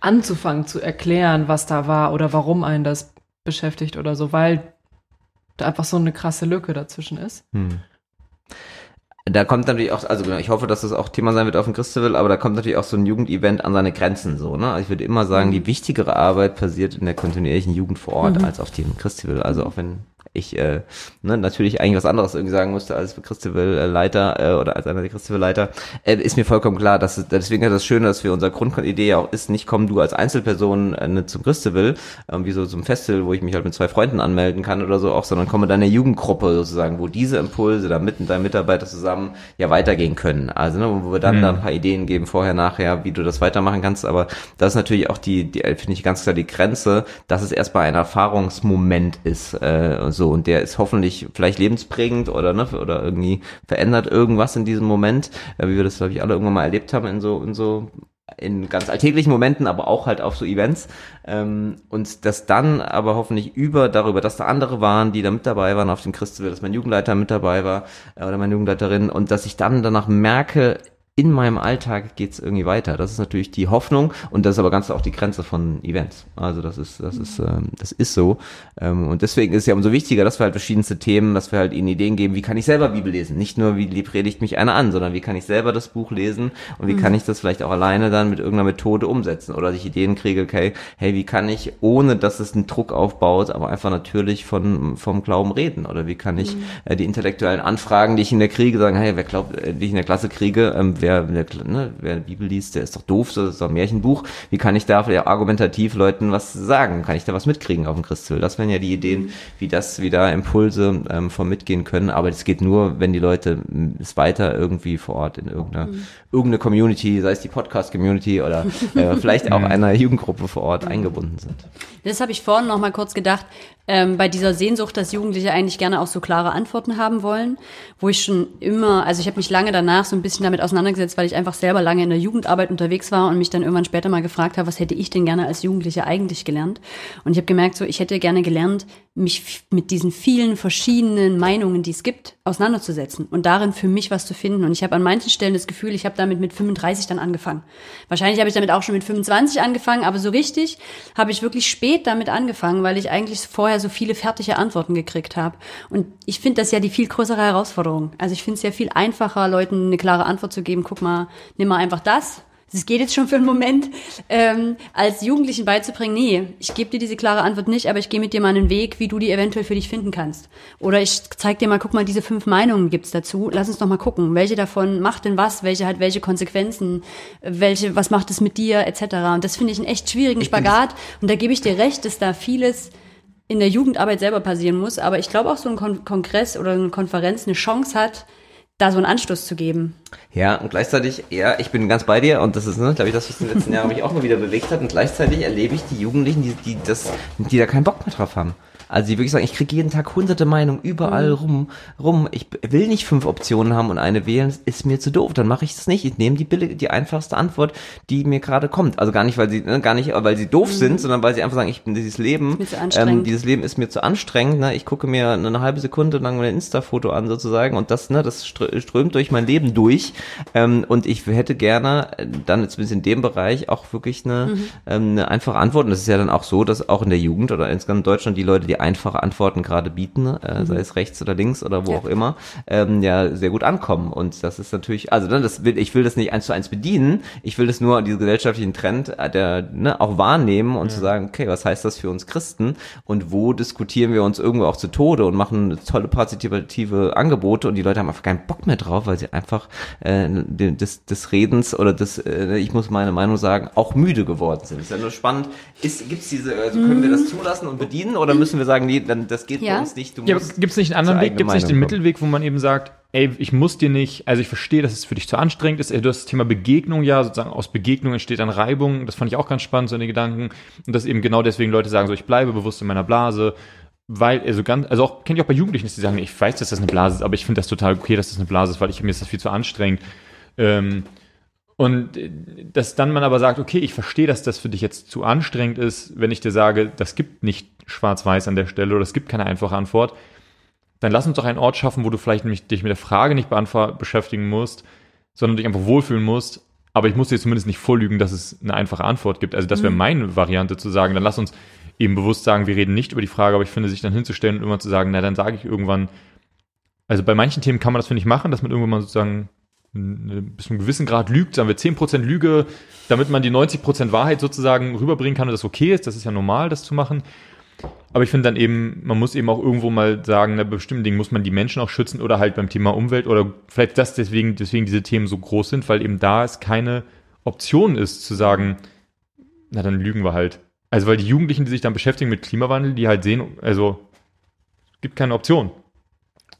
anzufangen zu erklären, was da war oder warum einen das beschäftigt oder so, weil da einfach so eine krasse Lücke dazwischen ist. Da kommt natürlich auch, also genau, ich hoffe, dass das auch Thema sein wird auf dem Christival, aber da kommt natürlich auch so ein Jugendevent an seine Grenzen so, ne? Also ich würde immer sagen, die wichtigere Arbeit passiert in der kontinuierlichen Jugend vor Ort als auf dem Christival. Also auch wenn ich äh, ne, natürlich eigentlich was anderes irgendwie sagen musste als Christival-Leiter äh, oder als einer der Christival-Leiter, äh, ist mir vollkommen klar, dass es, deswegen ist das Schöne, dass wir unsere Grundidee auch ist, nicht komm du als Einzelperson äh, ne, zum Christival, ähm, wie so zum Festival, wo ich mich halt mit zwei Freunden anmelden kann oder so auch, sondern komme dann eine Jugendgruppe sozusagen, wo diese Impulse da mit deinen Mitarbeiter zusammen ja weitergehen können. Also ne, wo wir dann da ein paar Ideen geben, vorher, nachher, wie du das weitermachen kannst. Aber das ist natürlich auch die, die finde ich ganz klar die Grenze, dass es erstmal ein Erfahrungsmoment ist. Äh, so und der ist hoffentlich vielleicht lebensprägend oder ne, oder irgendwie verändert irgendwas in diesem Moment, äh, wie wir das glaube ich alle irgendwann mal erlebt haben in so in so in ganz alltäglichen Momenten, aber auch halt auf so Events. Ähm, und das dann aber hoffentlich über darüber, dass da andere waren, die da mit dabei waren auf dem Christival, dass mein Jugendleiter mit dabei war äh, oder meine Jugendleiterin und dass ich dann danach merke, in meinem Alltag geht's irgendwie weiter. Das ist natürlich die Hoffnung und das ist aber ganz auch die Grenze von Events. Also das ist, das ist, ähm, das ist so. Ähm, und deswegen ist es ja umso wichtiger, dass wir halt verschiedenste Themen, dass wir halt ihnen Ideen geben, wie kann ich selber Bibel lesen? Nicht nur, wie predigt mich einer an, sondern wie kann ich selber das Buch lesen und wie kann ich das vielleicht auch alleine dann mit irgendeiner Methode umsetzen? Oder dass ich Ideen kriege, okay, hey, wie kann ich, ohne dass es einen Druck aufbaut, aber einfach natürlich von, vom Glauben reden? Oder wie kann ich äh, die intellektuellen Anfragen, die ich in der kriege, sagen, hey, wer glaubt, äh, die ich in der Klasse kriege, ähm, wer, wer, ne, wer Bibel liest, der ist doch doof, das ist doch ein Märchenbuch. Wie kann ich da ja, argumentativ Leuten was sagen? Kann ich da was mitkriegen auf dem Christel? Das wären ja die Ideen, wie das, wie da Impulse ähm, vom mitgehen können. Aber das geht nur, wenn die Leute m, es weiter irgendwie vor Ort in irgendeiner, irgendeine Community, sei es die Podcast-Community oder äh, vielleicht auch einer Jugendgruppe vor Ort eingebunden sind. Das habe ich vorhin noch mal kurz gedacht. Ähm, bei dieser Sehnsucht, dass Jugendliche eigentlich gerne auch so klare Antworten haben wollen, wo ich schon immer, also ich habe mich lange danach so ein bisschen damit auseinandergesetzt, weil ich einfach selber lange in der Jugendarbeit unterwegs war und mich dann irgendwann später mal gefragt habe, was hätte ich denn gerne als Jugendliche eigentlich gelernt? Und ich habe gemerkt, so ich hätte gerne gelernt, mich mit diesen vielen verschiedenen Meinungen, die es gibt, auseinanderzusetzen und darin für mich was zu finden. Und ich habe an manchen Stellen das Gefühl, ich habe damit mit 35 dann angefangen. Wahrscheinlich habe ich damit auch schon mit 25 angefangen, aber so richtig habe ich wirklich spät damit angefangen, weil ich eigentlich vorher so viele fertige Antworten gekriegt habe. Und ich finde das ja die viel größere Herausforderung. Also ich finde es ja viel einfacher, Leuten eine klare Antwort zu geben. Guck mal, nimm mal einfach das das geht jetzt schon für einen Moment, ähm, als Jugendlichen beizubringen, nee, ich gebe dir diese klare Antwort nicht, aber ich gehe mit dir mal einen Weg, wie du die eventuell für dich finden kannst. Oder ich zeig dir mal, guck mal, diese fünf Meinungen gibt's dazu. Lass uns doch mal gucken, welche davon macht denn was, welche hat welche Konsequenzen, welche, was macht es mit dir, etc. Und das finde ich einen echt schwierigen Spagat. Und da gebe ich dir recht, dass da vieles in der Jugendarbeit selber passieren muss. Aber ich glaube auch so ein Kon Kongress oder eine Konferenz eine Chance hat, da so einen Anstoß zu geben. Ja, und gleichzeitig, ja, ich bin ganz bei dir und das ist, ne, glaube ich, das, was in den letzten Jahren mich auch mal wieder bewegt hat und gleichzeitig erlebe ich die Jugendlichen, die, die, das, die da keinen Bock mehr drauf haben. Also die wirklich sagen, ich kriege jeden Tag hunderte Meinungen überall Mhm. rum, rum. Ich will nicht fünf Optionen haben und eine wählen, ist mir zu doof. Dann mache ich das nicht. Ich nehme die billige, die einfachste Antwort, die mir gerade kommt. Also gar nicht, weil sie, ne, gar nicht, weil sie doof sind, sondern weil sie einfach sagen, ich bin dieses Leben, Mhm. Ähm, dieses Leben ist mir zu anstrengend. Ne? Ich gucke mir eine halbe Sekunde lang mein Insta-Foto an sozusagen und das, ne, das strö- strömt durch mein Leben durch. Ähm, und ich hätte gerne äh, dann jetzt in dem Bereich auch wirklich eine, Mhm. ähm, eine einfache Antwort. Und das ist ja dann auch so, dass auch in der Jugend oder insgesamt in Deutschland die Leute, die einfache Antworten gerade bieten, äh, sei es rechts oder links oder wo Mhm. Ja. auch immer, ähm, ja sehr gut ankommen. Und das ist natürlich, also ne, das will, ich will das nicht eins zu eins bedienen. Ich will das nur diesen gesellschaftlichen Trend äh, der ne, auch wahrnehmen und zu sagen, okay, was heißt das für uns Christen und wo diskutieren wir uns irgendwo auch zu Tode und machen tolle partizipative Angebote und die Leute haben einfach keinen Bock mehr drauf, weil sie einfach äh, de- des, des Redens oder des, äh, ich muss meine Meinung sagen, auch müde geworden sind. Ist ja nur spannend. Ist, gibt's diese, also können wir das zulassen und bedienen oder müssen wir sagen, nee, dann das geht bei Ja. uns nicht. Du Ja, gibt es nicht einen anderen Weg? Gibt es nicht den Mittelweg, wo man eben sagt, ey, ich muss dir nicht, also ich verstehe, dass es für dich zu anstrengend ist. Ey, Du hast das Thema Begegnung ja, sozusagen aus Begegnung entsteht dann Reibung. Das fand ich auch ganz spannend, so eine Gedanken. Und dass eben genau deswegen Leute sagen, so ich bleibe bewusst in meiner Blase. Weil, also ganz, also auch, kenne ich auch bei Jugendlichen, dass die sagen, ich weiß, dass das eine Blase ist, aber ich finde das total okay, dass das eine Blase ist, weil ich, mir ist das viel zu anstrengend. Ähm, und äh, dass dann man aber sagt, okay, ich verstehe, dass das für dich jetzt zu anstrengend ist, wenn ich dir sage, das gibt nicht schwarz-weiß an der Stelle oder es gibt keine einfache Antwort, dann lass uns doch einen Ort schaffen, wo du vielleicht nämlich dich mit der Frage nicht beschäftigen musst, sondern dich einfach wohlfühlen musst. Aber ich muss dir zumindest nicht vorlügen, dass es eine einfache Antwort gibt. Also das wäre meine Variante zu sagen, dann lass uns eben bewusst sagen, wir reden nicht über die Frage, aber ich finde, sich dann hinzustellen und immer zu sagen, na, dann sage ich irgendwann, also bei manchen Themen kann man das, finde ich, machen, dass man irgendwann mal sozusagen bis zu einem gewissen Grad lügt, sagen wir 10% Lüge, damit man die 90% Wahrheit sozusagen rüberbringen kann und das okay ist. Das ist ja normal, das zu machen. Aber ich finde dann eben, man muss eben auch irgendwo mal sagen, bei bestimmten Dingen muss man die Menschen auch schützen oder halt beim Thema Umwelt oder vielleicht das deswegen, deswegen diese Themen so groß sind, weil eben da es keine Option ist zu sagen, na dann lügen wir halt. Also weil die Jugendlichen, die sich dann beschäftigen mit Klimawandel, die halt sehen, also es gibt keine Option.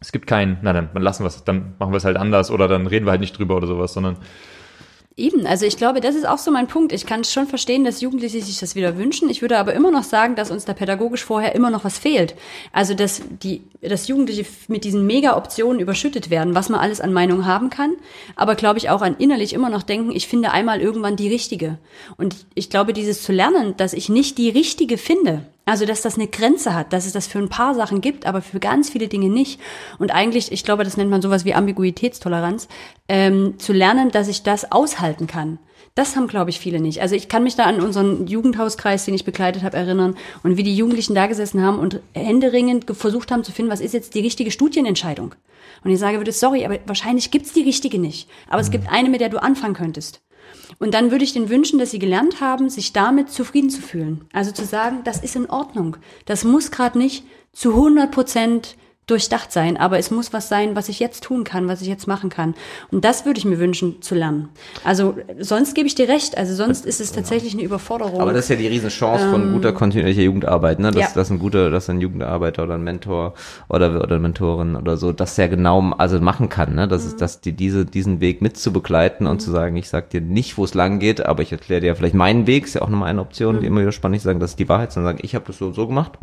Es gibt kein, na dann, dann lassen wir es, dann machen wir es halt anders oder dann reden wir halt nicht drüber oder sowas, sondern Eben, also ich glaube, das ist auch so mein Punkt. Ich kann schon verstehen, dass Jugendliche sich das wieder wünschen. Ich würde aber immer noch sagen, dass uns da pädagogisch vorher immer noch was fehlt. Also, dass die, dass Jugendliche mit diesen Mega-Optionen überschüttet werden, was man alles an Meinung haben kann. Aber glaube ich auch an innerlich immer noch denken, ich finde einmal irgendwann die richtige. Und ich glaube, dieses zu lernen, dass ich nicht die richtige finde, also, dass das eine Grenze hat, dass es das für ein paar Sachen gibt, aber für ganz viele Dinge nicht. Und eigentlich, ich glaube, das nennt man sowas wie Ambiguitätstoleranz, ähm, zu lernen, dass ich das aushalten kann. Das haben, glaube ich, viele nicht. Also ich kann mich da an unseren Jugendhauskreis, den ich begleitet habe, erinnern und wie die Jugendlichen da gesessen haben und händeringend ge- versucht haben zu finden, was ist jetzt die richtige Studienentscheidung. Und ich sage würde, sorry, aber wahrscheinlich gibt's die richtige nicht. Aber es gibt eine, mit der du anfangen könntest. Und dann würde ich denen wünschen, dass sie gelernt haben, sich damit zufrieden zu fühlen. Also zu sagen, das ist in Ordnung. Das muss gerade nicht zu 100 Prozent durchdacht sein, aber es muss was sein, was ich jetzt tun kann, was ich jetzt machen kann. Und das würde ich mir wünschen zu lernen. Also sonst gebe ich dir recht, also sonst ist es tatsächlich eine Überforderung. Aber das ist ja die Riesenchance von guter kontinuierlicher Jugendarbeit, ne? Dass, ja. dass ein guter, dass ein Jugendarbeiter oder ein Mentor oder, oder Mentorin oder so, das sehr genau also machen kann, ne? Das ist, dass die diese, diesen Weg mitzubegleiten und zu sagen, ich sag dir nicht, wo es lang geht, aber ich erkläre dir vielleicht meinen Weg, ist ja auch nochmal eine Option, die immer wieder spannend ist, sagen, das ist die Wahrheit, sondern sagen, ich habe das so und so gemacht.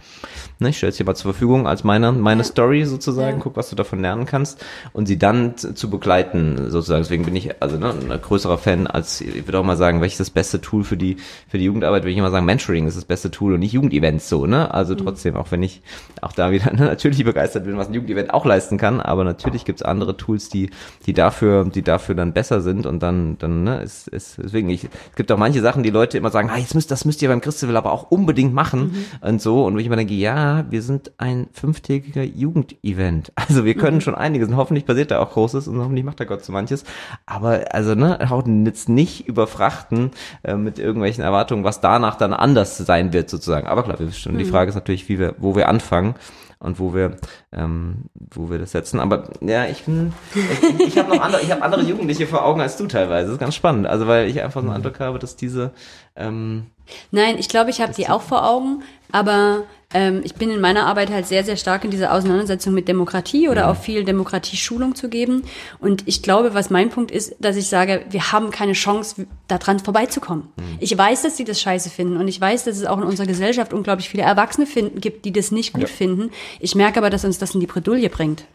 Ne? Ich stelle es dir mal zur Verfügung als meine, meine Story sozusagen, Ja. guck, was du davon lernen kannst und sie dann zu, begleiten sozusagen. Deswegen bin ich also ne, ein größerer Fan als, ich würde auch mal sagen, welches das beste Tool für die, für die Jugendarbeit, würde ich immer sagen, Mentoring ist das beste Tool und nicht Jugendevents so, ne? Also trotzdem, auch wenn ich auch da wieder ne, natürlich begeistert bin, was ein Jugendevent auch leisten kann, aber natürlich gibt's andere Tools, die, die dafür, die dafür dann besser sind und dann, dann, ne, ist, ist, deswegen, ich, es gibt auch manche Sachen, die Leute immer sagen, ah, jetzt müsst, das müsst ihr beim Christival aber auch unbedingt machen und so und wo ich immer denke, ja, wir sind ein fünftägiger Jugendevent. Also wir können schon einiges und hoffentlich passiert da auch Großes und hoffentlich macht da Gott so manches. Aber also, ne, haut jetzt nicht überfrachten äh, mit irgendwelchen Erwartungen, was danach dann anders sein wird sozusagen. Aber klar, wir wissen, die Frage ist natürlich, wie wir, wo wir anfangen und wo wir, ähm, wo wir das setzen. Aber ja, ich bin, ich, ich habe noch andere, ich habe andere Jugendliche vor Augen als du teilweise. Das ist ganz spannend. Also weil ich einfach so einen Eindruck habe, dass diese ähm, Nein, ich glaube, ich habe die auch vor Augen, aber ähm, ich bin in meiner Arbeit halt sehr, sehr stark in dieser Auseinandersetzung mit Demokratie oder auch viel Demokratieschulung zu geben. Und ich glaube, was mein Punkt ist, dass ich sage, wir haben keine Chance, daran vorbeizukommen. Ich weiß, dass sie das scheiße finden und ich weiß, dass es auch in unserer Gesellschaft unglaublich viele Erwachsene finden, gibt, die das nicht gut finden. Ich merke aber, dass uns das in die Bredouille bringt.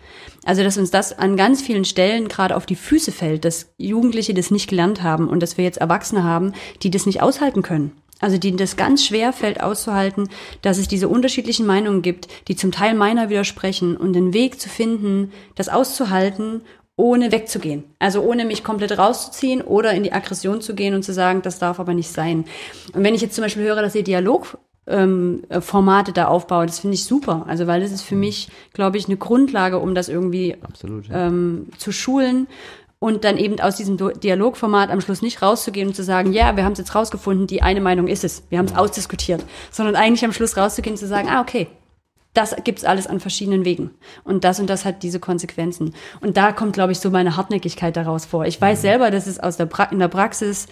Also, dass uns das an ganz vielen Stellen gerade auf die Füße fällt, dass Jugendliche das nicht gelernt haben und dass wir jetzt Erwachsene haben, die das nicht aushalten können. Also denen das ganz schwer fällt auszuhalten, dass es diese unterschiedlichen Meinungen gibt, die zum Teil meiner widersprechen und den Weg zu finden, das auszuhalten, ohne wegzugehen. Also ohne mich komplett rauszuziehen oder in die Aggression zu gehen und zu sagen, das darf aber nicht sein. Und wenn ich jetzt zum Beispiel höre, dass ihr Dialog ähm, Formate da aufbaut, das finde ich super. Also weil das ist für mich, glaube ich, eine Grundlage, um das irgendwie absolut. Ja. ähm, zu schulen und dann eben aus diesem Dialogformat am Schluss nicht rauszugehen und zu sagen, ja, wir haben es jetzt rausgefunden, die eine Meinung ist es, wir haben es ausdiskutiert, sondern eigentlich am Schluss rauszugehen und zu sagen, ah, okay, das gibt's alles an verschiedenen Wegen. Und das und das hat diese Konsequenzen. Und da kommt, glaube ich, so meine Hartnäckigkeit daraus vor. Ich weiß selber, dass es aus der pra in der Praxis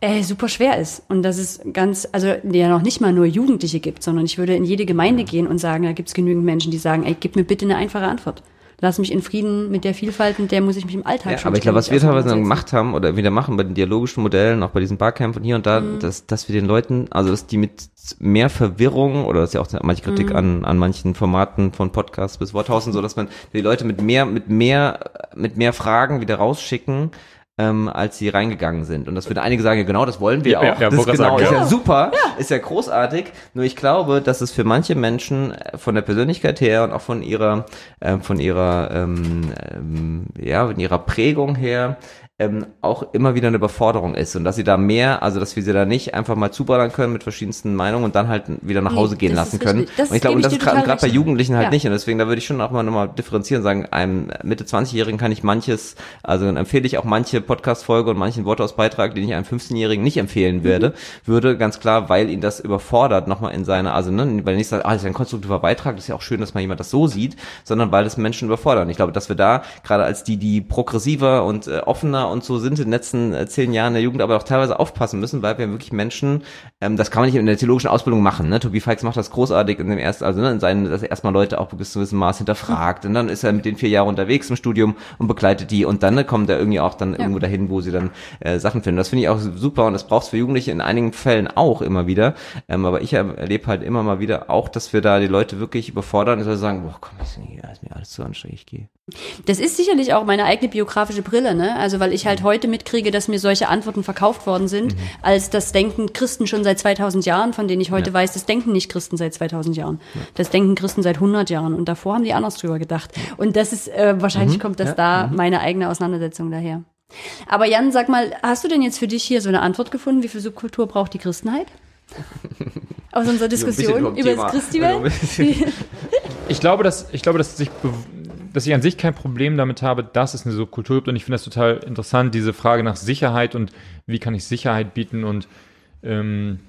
äh, super schwer ist. Und dass es ganz, also ja noch nicht mal nur Jugendliche gibt, sondern ich würde in jede Gemeinde gehen und sagen, da gibt's genügend Menschen, die sagen, ey, gib mir bitte eine einfache Antwort. Lass mich in Frieden mit der Vielfalt, mit der muss ich mich im Alltag Ja, schon aber ich glaube, was wir teilweise dann gemacht haben oder wieder machen bei den dialogischen Modellen, auch bei diesen Barcamp und hier und da, Mhm. dass, dass wir den Leuten, also dass die mit mehr Verwirrung oder das ist ja auch manche Kritik Mhm. an, an manchen Formaten von Podcasts bis Worthausen, so dass man die Leute mit mehr, mit mehr, mit mehr Fragen wieder rausschicken, ähm, als sie reingegangen sind. Und das würde einige sagen, ja genau, das wollen wir Ja, auch. ja, ja, das genau, sagen, ist ja. ja super, ist ja großartig. Nur ich glaube, dass es für manche Menschen äh, von der Persönlichkeit her und auch von ihrer, ähm, von ihrer, ähm, ähm, ja, von ihrer Prägung her ähm, auch immer wieder eine Überforderung ist und dass sie da mehr, also dass wir sie da nicht einfach mal zuballern können mit verschiedensten Meinungen und dann halt wieder nach Nee, Hause gehen das lassen können. Das und ich glaube, und das ist gerade bei. Jugendlichen halt Ja. nicht und deswegen da würde ich schon auch mal nochmal differenzieren, sagen, einem Mitte 20-Jährigen kann ich manches, also dann empfehle ich auch manche Podcast-Folge und manchen Wortausbeitrag, den ich einem 15-Jährigen nicht empfehlen Mhm. würde, würde ganz klar, weil ihn das überfordert, nochmal in seine, also ne, weil nicht sagt, ah, das ist ein konstruktiver Beitrag, das ist ja auch schön, dass mal jemand das so sieht, sondern weil es Menschen überfordert. Ich glaube, dass wir da, gerade als die, die progressiver und äh, offener und so sind in den letzten äh, zehn Jahren der Jugend, aber auch teilweise aufpassen müssen, weil wir wirklich Menschen, ähm, das kann man nicht in der theologischen Ausbildung machen, ne? Tobi Feix macht das großartig in dem ersten, also ne, in seinen, dass er erstmal Leute auch bis zu gewissem Maß hinterfragt und dann ist er mit den vier Jahren unterwegs im Studium und begleitet die und dann ne, kommt er irgendwie auch dann irgendwo dahin, wo sie dann äh, Sachen finden. Das finde ich auch super und das braucht es für Jugendliche in einigen Fällen auch immer wieder. Ähm, aber ich erlebe halt immer mal wieder auch, dass wir da die Leute wirklich überfordern und so sagen, boah, komm, ist mir alles zu anstrengend, ich gehe. Das ist sicherlich auch meine eigene biografische Brille, ne? Also weil ich halt Mhm. heute mitkriege, dass mir solche Antworten verkauft worden sind, als das denken Christen schon seit 2000 Jahren, von denen ich heute weiß, das denken nicht Christen seit 2000 Jahren. Das denken Christen seit 100 Jahren und davor haben die anders drüber gedacht. Und das ist äh, wahrscheinlich kommt das da meine eigene Auseinandersetzung daher. Aber Jan, sag mal, hast du denn jetzt für dich hier so eine Antwort gefunden, wie viel Subkultur braucht die Christenheit? Aus unserer Diskussion über das Christiwelt? Ich glaube, dass ich glaube, dass ich, be- dass ich an sich kein Problem damit habe, dass es eine Subkultur gibt und ich finde das total interessant, diese Frage nach Sicherheit und wie kann ich Sicherheit bieten und ähm,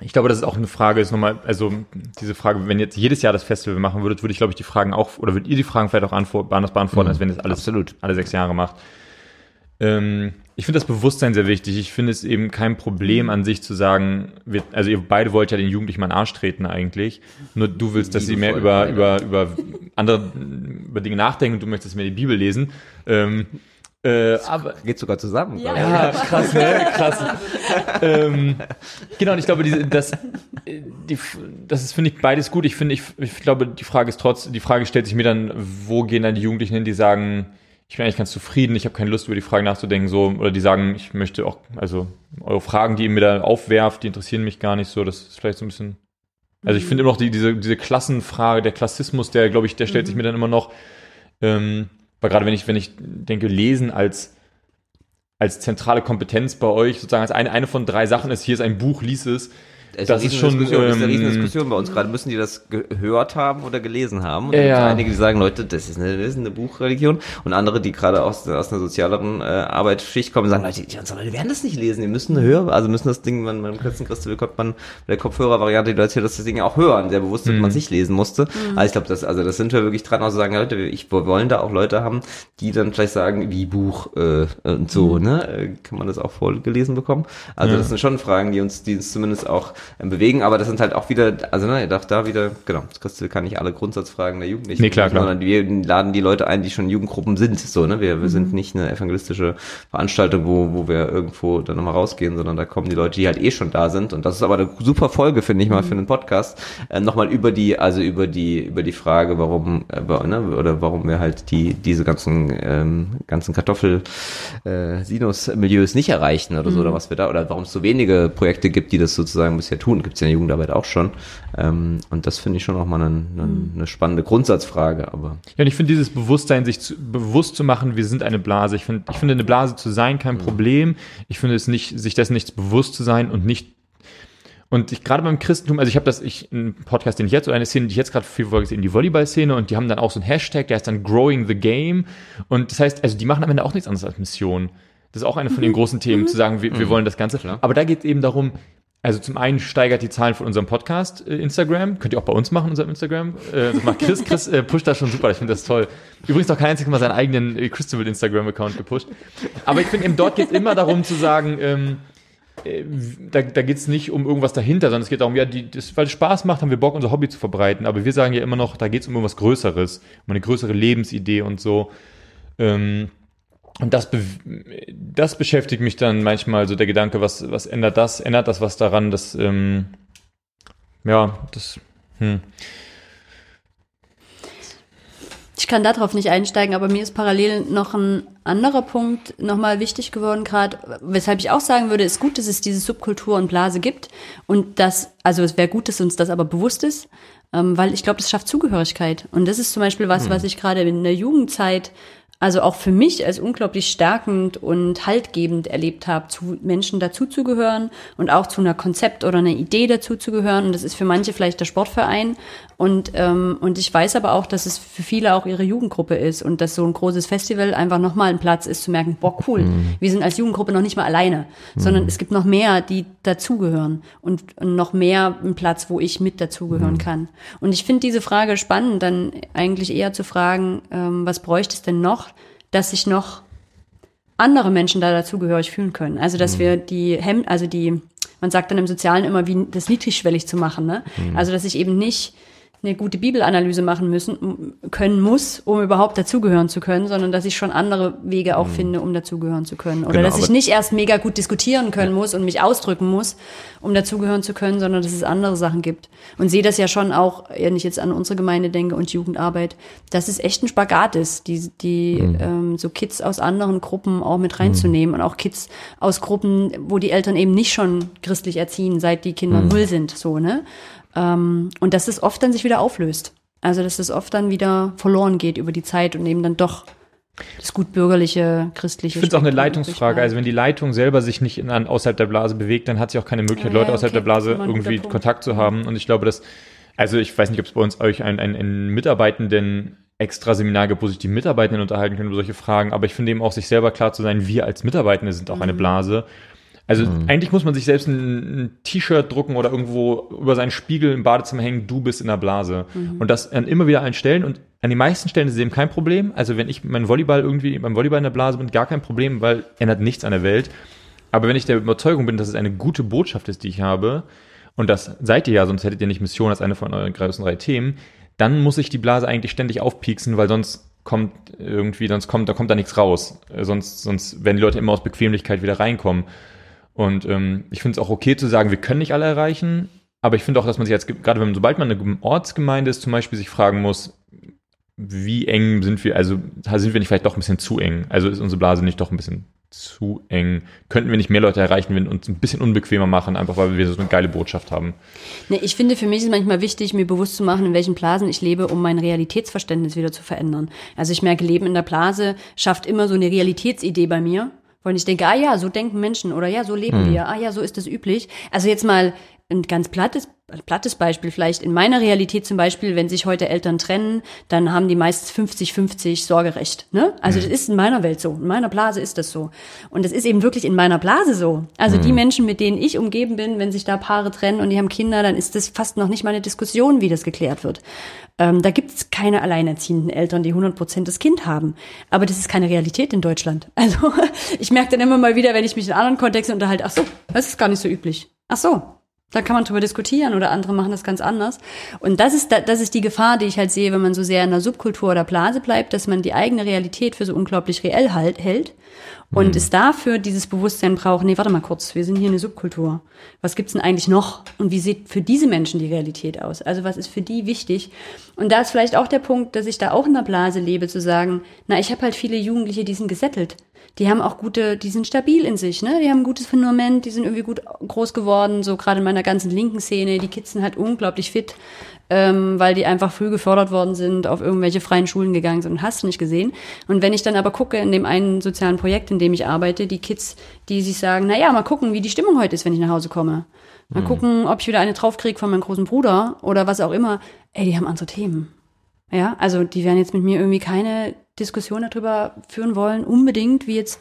ich glaube, das ist auch eine Frage, ist nochmal, also diese Frage, wenn jetzt jedes Jahr das Festival machen würdet, würde ich, glaube ich, die Fragen auch, oder würdet ihr die Fragen vielleicht auch anders beantworten, Mhm, als wenn ihr das alles absolut. alle sechs Jahre macht. Ähm, ich finde das Bewusstsein sehr wichtig. Ich finde es eben kein Problem an sich zu sagen, wir, also ihr beide wollt ja den Jugendlichen mal in den Arsch treten eigentlich. Nur du willst, dass sie mehr über, über, über andere, über Dinge nachdenken und du möchtest mehr die Bibel lesen. Ähm, äh, aber, Geht sogar zusammen. ich. ja, krass, ne? Krass. ähm, genau, und ich glaube, diese, das, die, das ist, finde ich, beides gut. Ich finde, ich, ich glaube, die Frage ist trotz, die Frage stellt sich mir dann, wo gehen dann die Jugendlichen hin, die sagen, ich bin eigentlich ganz zufrieden, ich habe keine Lust, über die Frage nachzudenken, so, oder die sagen, ich möchte auch, also, eure Fragen, die ihr mir da aufwerft, die interessieren mich gar nicht so, das ist vielleicht so ein bisschen, also ich finde immer noch die, diese, diese Klassenfrage, der Klassismus, der, glaube ich, der stellt sich mir dann immer noch, ähm, weil gerade wenn ich, wenn ich denke, lesen als, als zentrale Kompetenz bei euch, sozusagen als eine, eine von drei Sachen ist, hier ist ein Buch, lies es. Es Das ist schon, Diskussion, das ist eine ähm, Riesendiskussion bei uns gerade. Müssen die das gehört haben oder gelesen haben? Und Ja, einige, die sagen, Leute, das ist eine, das ist eine Buchreligion. Und andere, die gerade aus, aus einer sozialeren äh, Arbeitsschicht kommen, sagen, Leute, die, die Leute werden das nicht lesen. Die müssen hören, also müssen das Ding, man, beim Christen Christel kommt man mit der Kopfhörervariante, die Leute, dass das Ding auch hören. Sehr bewusst, dass man es nicht lesen musste. Also ich glaube, das, also das sind wir wirklich dran, auch zu sagen, Leute, ich, wir wollen da auch Leute haben, die dann vielleicht sagen, wie Buch äh, und so, ne? Äh, Kann man das auch vorgelesen bekommen? Also Ja. das sind schon Fragen, die uns, die uns zumindest auch ähm, bewegen, aber das sind halt auch wieder, also ne, ihr darf da wieder, genau, das Christel kann nicht alle Grundsatzfragen der Jugendlichen, Nee, klar, klar. sondern wir laden die Leute ein, die schon Jugendgruppen sind, so, ne, wir, wir Mhm. sind nicht eine evangelistische Veranstaltung, wo, wo wir irgendwo dann nochmal rausgehen, sondern da kommen die Leute, die halt eh schon da sind. Und das ist aber eine super Folge, finde ich mal, für einen Podcast, äh, nochmal über die, also über die, über die Frage, warum, äh, ne, oder warum wir halt die, diese ganzen, ähm, ganzen Kartoffel, äh, Sinus-Milieus nicht erreichen oder so, oder was wir da, oder warum es so wenige Projekte gibt, die das sozusagen bisher tun, gibt es ja in der Jugendarbeit auch schon. Ähm, und das finde ich schon auch mal eine, eine, eine spannende Grundsatzfrage, aber Ja, und ich finde dieses Bewusstsein, sich zu, bewusst zu machen, wir sind eine Blase. Ich finde, ich finde eine Blase zu sein kein Problem. Ich finde es nicht, sich dessen nicht bewusst zu sein und nicht und ich gerade beim Christentum, also ich habe das, ich, einen Podcast, den ich jetzt, oder eine Szene, die ich jetzt gerade viel eben die Volleyball-Szene und die haben dann auch so einen Hashtag, der heißt dann Growing the Game. Und das heißt, also die machen am Ende auch nichts anderes als Mission. Das ist auch eine von den großen Themen, zu sagen, wir, wir wollen das Ganze. Aber da geht es eben darum, also zum einen steigert die Zahlen von unserem Podcast äh, Instagram. Könnt ihr auch bei uns machen, unserem Instagram. Äh, das macht Chris. Chris äh, pusht das schon super. Ich finde das toll. Übrigens noch kein einziges Mal seinen eigenen äh, Christabel Instagram-Account gepusht. Aber ich finde eben, dort geht es immer darum zu sagen, ähm, äh, da, da geht es nicht um irgendwas dahinter, sondern es geht darum, ja, die, das, weil es Spaß macht, haben wir Bock, unser Hobby zu verbreiten. Aber wir sagen ja immer noch, da geht es um irgendwas Größeres, um eine größere Lebensidee und so. Ähm, und das, be das beschäftigt mich dann manchmal so der Gedanke, was, was ändert das? Ändert das was daran, dass, ähm, ja, das, hm. Ich kann darauf nicht einsteigen, aber mir ist parallel noch ein anderer Punkt nochmal wichtig geworden, gerade, weshalb ich auch sagen würde, ist gut, dass es diese Subkultur und Blase gibt und das, also es wäre gut, dass uns das aber bewusst ist, ähm, weil ich glaube, das schafft Zugehörigkeit. Und das ist zum Beispiel was, was ich gerade in der Jugendzeit also auch für mich als unglaublich stärkend und haltgebend erlebt habe, zu Menschen dazuzugehören und auch zu einer Konzept oder einer Idee dazuzugehören. Und das ist für manche vielleicht der Sportverein. Und, ähm, und ich weiß aber auch, dass es für viele auch ihre Jugendgruppe ist und dass so ein großes Festival einfach nochmal ein Platz ist, zu merken, boah, cool, wir sind als Jugendgruppe noch nicht mal alleine, sondern es gibt noch mehr, die dazugehören und, und noch mehr ein Platz, wo ich mit dazugehören kann. Und ich finde diese Frage spannend, dann eigentlich eher zu fragen, ähm, was bräuchte es denn noch, dass sich noch andere Menschen da dazugehörig fühlen können. Also, dass wir die Hem also die, man sagt dann im Sozialen immer, wie das niedrigschwellig zu machen, ne? Also, dass ich eben nicht eine gute Bibelanalyse machen müssen, können muss, um überhaupt dazugehören zu können, sondern dass ich schon andere Wege auch finde, um dazugehören zu können. Oder Genau, dass ich nicht erst mega gut diskutieren können muss und mich ausdrücken muss, um dazugehören zu können, sondern dass es andere Sachen gibt. Und sehe das ja schon auch, wenn ich jetzt an unsere Gemeinde denke und Jugendarbeit, dass es echt ein Spagat ist, die, die ähm, so Kids aus anderen Gruppen auch mit reinzunehmen und auch Kids aus Gruppen, wo die Eltern eben nicht schon christlich erziehen, seit die Kinder null sind, so, ne? Ähm, und dass es oft dann sich wieder auflöst. Also, dass es oft dann wieder verloren geht über die Zeit und eben dann doch das gut bürgerliche, christliche. Ich finde es auch eine Leitungsfrage. Also wenn die Leitung selber sich nicht in, an, außerhalb der Blase bewegt, dann hat sie auch keine Möglichkeit, Ja, Leute außerhalb okay. der Blase irgendwie. Kontakt zu haben. Und ich glaube, dass, also ich weiß nicht, ob es bei uns euch ein, ein, ein Mitarbeitenden extra Seminar gibt, wo sich die Mitarbeitenden unterhalten können über solche Fragen, aber ich finde eben auch, sich selber klar zu sein, wir als Mitarbeitende sind auch eine Mhm. Blase. Also eigentlich muss man sich selbst ein, ein T-Shirt drucken oder irgendwo über seinen Spiegel im Badezimmer hängen, du bist in der Blase. Und das an immer wieder allen Stellen und an den meisten Stellen ist es eben kein Problem. Also wenn ich mein Volleyball irgendwie beim Volleyball in der Blase bin, gar kein Problem, weil ändert nichts an der Welt. Aber wenn ich der Überzeugung bin, dass es eine gute Botschaft ist, die ich habe, und das seid ihr ja, sonst hättet ihr nicht Mission als eine von euren größten drei Themen, dann muss ich die Blase eigentlich ständig aufpieksen, weil sonst kommt irgendwie, sonst kommt, da kommt da nichts raus. Sonst, sonst werden die Leute immer aus Bequemlichkeit wieder reinkommen. Und ähm, ich finde es auch okay zu sagen, wir können nicht alle erreichen, aber ich finde auch, dass man sich jetzt, gerade wenn, sobald man eine Ortsgemeinde ist, zum Beispiel sich fragen muss, wie eng sind wir, also sind wir nicht vielleicht doch ein bisschen zu eng? Also ist unsere Blase nicht doch ein bisschen zu eng? Könnten wir nicht mehr Leute erreichen, wenn wir uns ein bisschen unbequemer machen, einfach weil wir so eine geile Botschaft haben? Nee, ich finde, für mich ist manchmal wichtig, mir bewusst zu machen, in welchen Blasen ich lebe, um mein Realitätsverständnis wieder zu verändern. Also ich merke, Leben in der Blase schafft immer so eine Realitätsidee bei mir. Weil ich denke, ah ja, so denken Menschen oder ja, so leben wir, ah ja, so ist das üblich. Also jetzt mal ein ganz plattes, plattes Beispiel vielleicht. In meiner Realität zum Beispiel, wenn sich heute Eltern trennen, dann haben die meist 50-50 Sorgerecht. Ne? Also das ist in meiner Welt so. In meiner Blase ist das so. Und das ist eben wirklich in meiner Blase so. Also die Menschen, mit denen ich umgeben bin, wenn sich da Paare trennen und die haben Kinder, dann ist das fast noch nicht mal eine Diskussion, wie das geklärt wird. Ähm, da gibt es keine alleinerziehenden Eltern, die 100 Prozent das Kind haben. Aber das ist keine Realität in Deutschland. Also ich merke dann immer mal wieder, wenn ich mich in anderen Kontexten unterhalte, ach so, das ist gar nicht so üblich. Ach so, da kann man drüber diskutieren oder andere machen das ganz anders. Und das ist, da- das ist die Gefahr, die ich halt sehe, wenn man so sehr in der Subkultur oder Blase bleibt, dass man die eigene Realität für so unglaublich reell halt, hält und es dafür dieses Bewusstsein braucht, nee, warte mal kurz, wir sind hier eine Subkultur. Was gibt's denn eigentlich noch? Und wie sieht für diese Menschen die Realität aus? Also was ist für die wichtig? Und da ist vielleicht auch der Punkt, dass ich da auch in der Blase lebe, zu sagen, na, ich habe halt viele Jugendliche, die sind gesettelt. Die haben auch gute, die sind stabil in sich, ne? Die haben ein gutes Fundament, die sind irgendwie gut groß geworden, so gerade in meiner ganzen linken Szene. Die Kids sind halt unglaublich fit, ähm, weil die einfach früh gefördert worden sind, auf irgendwelche freien Schulen gegangen sind und hast du nicht gesehen. Und wenn ich dann aber gucke in dem einen sozialen Projekt, in dem ich arbeite, die Kids, die sich sagen, na ja, mal gucken, wie die Stimmung heute ist, wenn ich nach Hause komme. Mal gucken, ob ich wieder eine draufkriege von meinem großen Bruder oder was auch immer. Ey, die haben andere Themen. Ja, also die werden jetzt mit mir irgendwie keine Diskussion darüber führen wollen, unbedingt, wie jetzt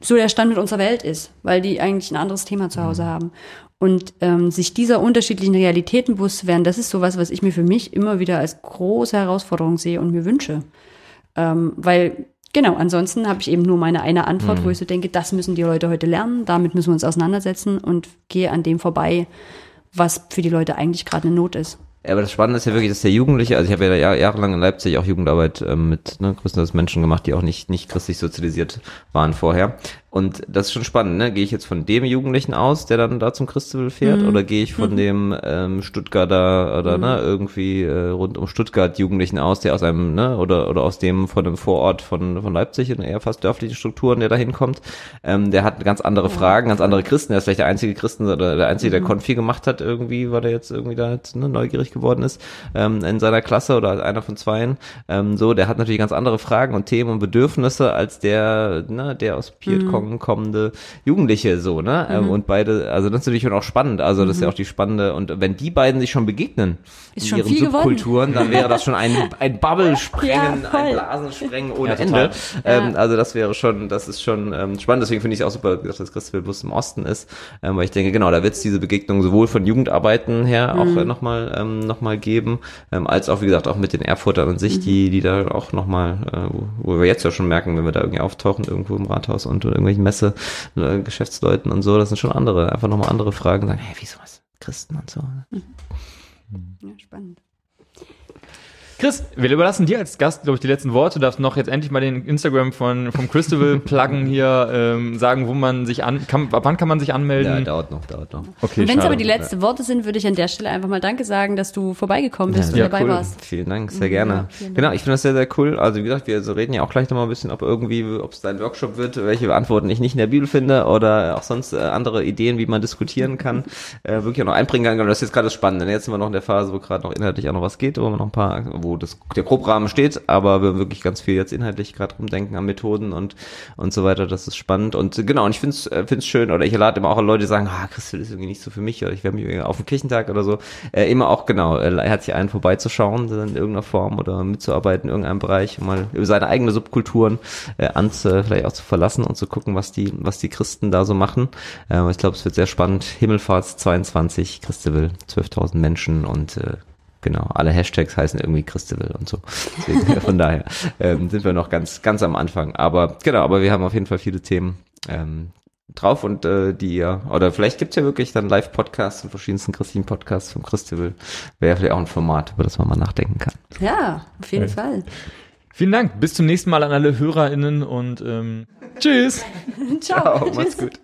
so der Stand mit unserer Welt ist, weil die eigentlich ein anderes Thema zu Hause haben. Und ähm, sich dieser unterschiedlichen Realitäten bewusst zu werden, das ist sowas, was ich mir für mich immer wieder als große Herausforderung sehe und mir wünsche. Ähm, weil, genau, ansonsten habe ich eben nur meine eine Antwort, wo ich so denke, das müssen die Leute heute lernen, damit müssen wir uns auseinandersetzen und gehe an dem vorbei, was für die Leute eigentlich gerade eine Not ist. Ja, aber das Spannende ist ja wirklich, dass der Jugendliche, also ich habe ja jahr- jahrelang in Leipzig auch Jugendarbeit ähm, mit ne, größtenteils Menschen gemacht, die auch nicht, nicht christlich sozialisiert waren vorher. Und das ist schon spannend, ne? Gehe ich jetzt von dem Jugendlichen aus, der dann da zum Christabel fährt, oder gehe ich von dem ähm, Stuttgarter oder ne, irgendwie äh, rund um Stuttgart Jugendlichen aus, der aus einem, ne, oder oder aus dem von einem Vorort von, von Leipzig in eher fast dörflichen Strukturen, der da hinkommt, ähm, der hat ganz andere Fragen, ganz andere Christen, der ist vielleicht der einzige Christen oder der einzige, der Konfi gemacht hat, irgendwie, weil er jetzt irgendwie da jetzt, ne, neugierig geworden ist, ähm, in seiner Klasse oder einer von zweien. Ähm, so, der hat natürlich ganz andere Fragen und Themen und Bedürfnisse als der, ne, der aus Pietkongen kommende Jugendliche so, ne? Ähm, und beide, also das ist natürlich schon auch spannend. Also das ist ja auch die spannende, und wenn die beiden sich schon begegnen Ist in schon ihren gewonnen. Subkulturen, dann wäre das schon ein, ein Bubble-Sprengen, Ja, ein Blasensprengen ohne Ja, total. Ende. Ähm, also das wäre schon, das ist schon ähm, spannend. Deswegen finde ich es auch super, dass das Christabel Bus im Osten ist, ähm, weil ich denke, genau, da wird es diese Begegnung sowohl von Jugendarbeiten her auch Mhm. äh, nochmal ähm, noch mal geben, ähm, als auch, wie gesagt, auch mit den Erfurtern an sich, Mhm. die, die da auch nochmal, äh, wo, wo wir jetzt ja schon merken, wenn wir da irgendwie auftauchen, irgendwo im Rathaus und irgendwelchen Messe, äh, Geschäftsleuten und so, das sind schon andere, einfach nochmal andere Fragen, sagen, hey, wieso was? Christen und so. Ja, spannend. Chris, wir überlassen dir als Gast, glaube ich, die letzten Worte. Du darfst noch jetzt endlich mal den Instagram von, vom Christabel pluggen hier, ähm, sagen, wo man sich an, kann, ab wann kann man sich Ja, anmelden? dauert noch, dauert noch. okay, wenn es aber die letzten Worte sind, würde ich an der Stelle einfach mal Danke sagen, dass du vorbeigekommen bist Ja, und dabei cool. warst. Vielen Dank, sehr gerne. Genau, ich finde das sehr, sehr cool. Also wie gesagt, wir so reden ja auch gleich nochmal ein bisschen, ob irgendwie, ob es dein Workshop wird, welche Antworten ich nicht in der Bibel finde oder auch sonst äh, andere Ideen, wie man diskutieren kann, äh, wirklich auch noch einbringen kann. Und das ist jetzt gerade das Spannende. Jetzt sind wir noch in der Phase, wo gerade noch inhaltlich auch noch was geht, wo wir noch ein paar, wo das, der Grobrahmen steht, aber wir wirklich ganz viel jetzt inhaltlich gerade rumdenken an Methoden und, und so weiter. Das ist spannend. Und genau, und ich finde es äh, find's schön, oder ich lade immer auch Leute, die sagen, ah, Christel ist irgendwie nicht so für mich, oder ich werde mich auf dem Kirchentag oder so, äh, immer auch, genau, äh, herzlich einen vorbeizuschauen in irgendeiner Form oder mitzuarbeiten in irgendeinem Bereich, um mal über seine eigene Subkulturen äh, ans, äh, vielleicht auch zu verlassen und zu gucken, was die, was die Christen da so machen. Äh, ich glaube, es wird sehr spannend. Himmelfahrts 22, Christewill, 12.000 Menschen und äh, Genau, alle Hashtags heißen irgendwie Christewill und so. Deswegen, von daher ähm, sind wir noch ganz, ganz am Anfang. Aber genau, aber wir haben auf jeden Fall viele Themen ähm, drauf und äh, die ihr, oder vielleicht gibt's ja wirklich dann Live-Podcasts und verschiedensten christlichen Podcasts vom Christewill. Wäre vielleicht auch ein Format, über das man mal nachdenken kann. Ja, auf jeden Fall. Vielen Dank. Bis zum nächsten Mal an alle HörerInnen und ähm, tschüss. Ciao. Ciao, macht's gut.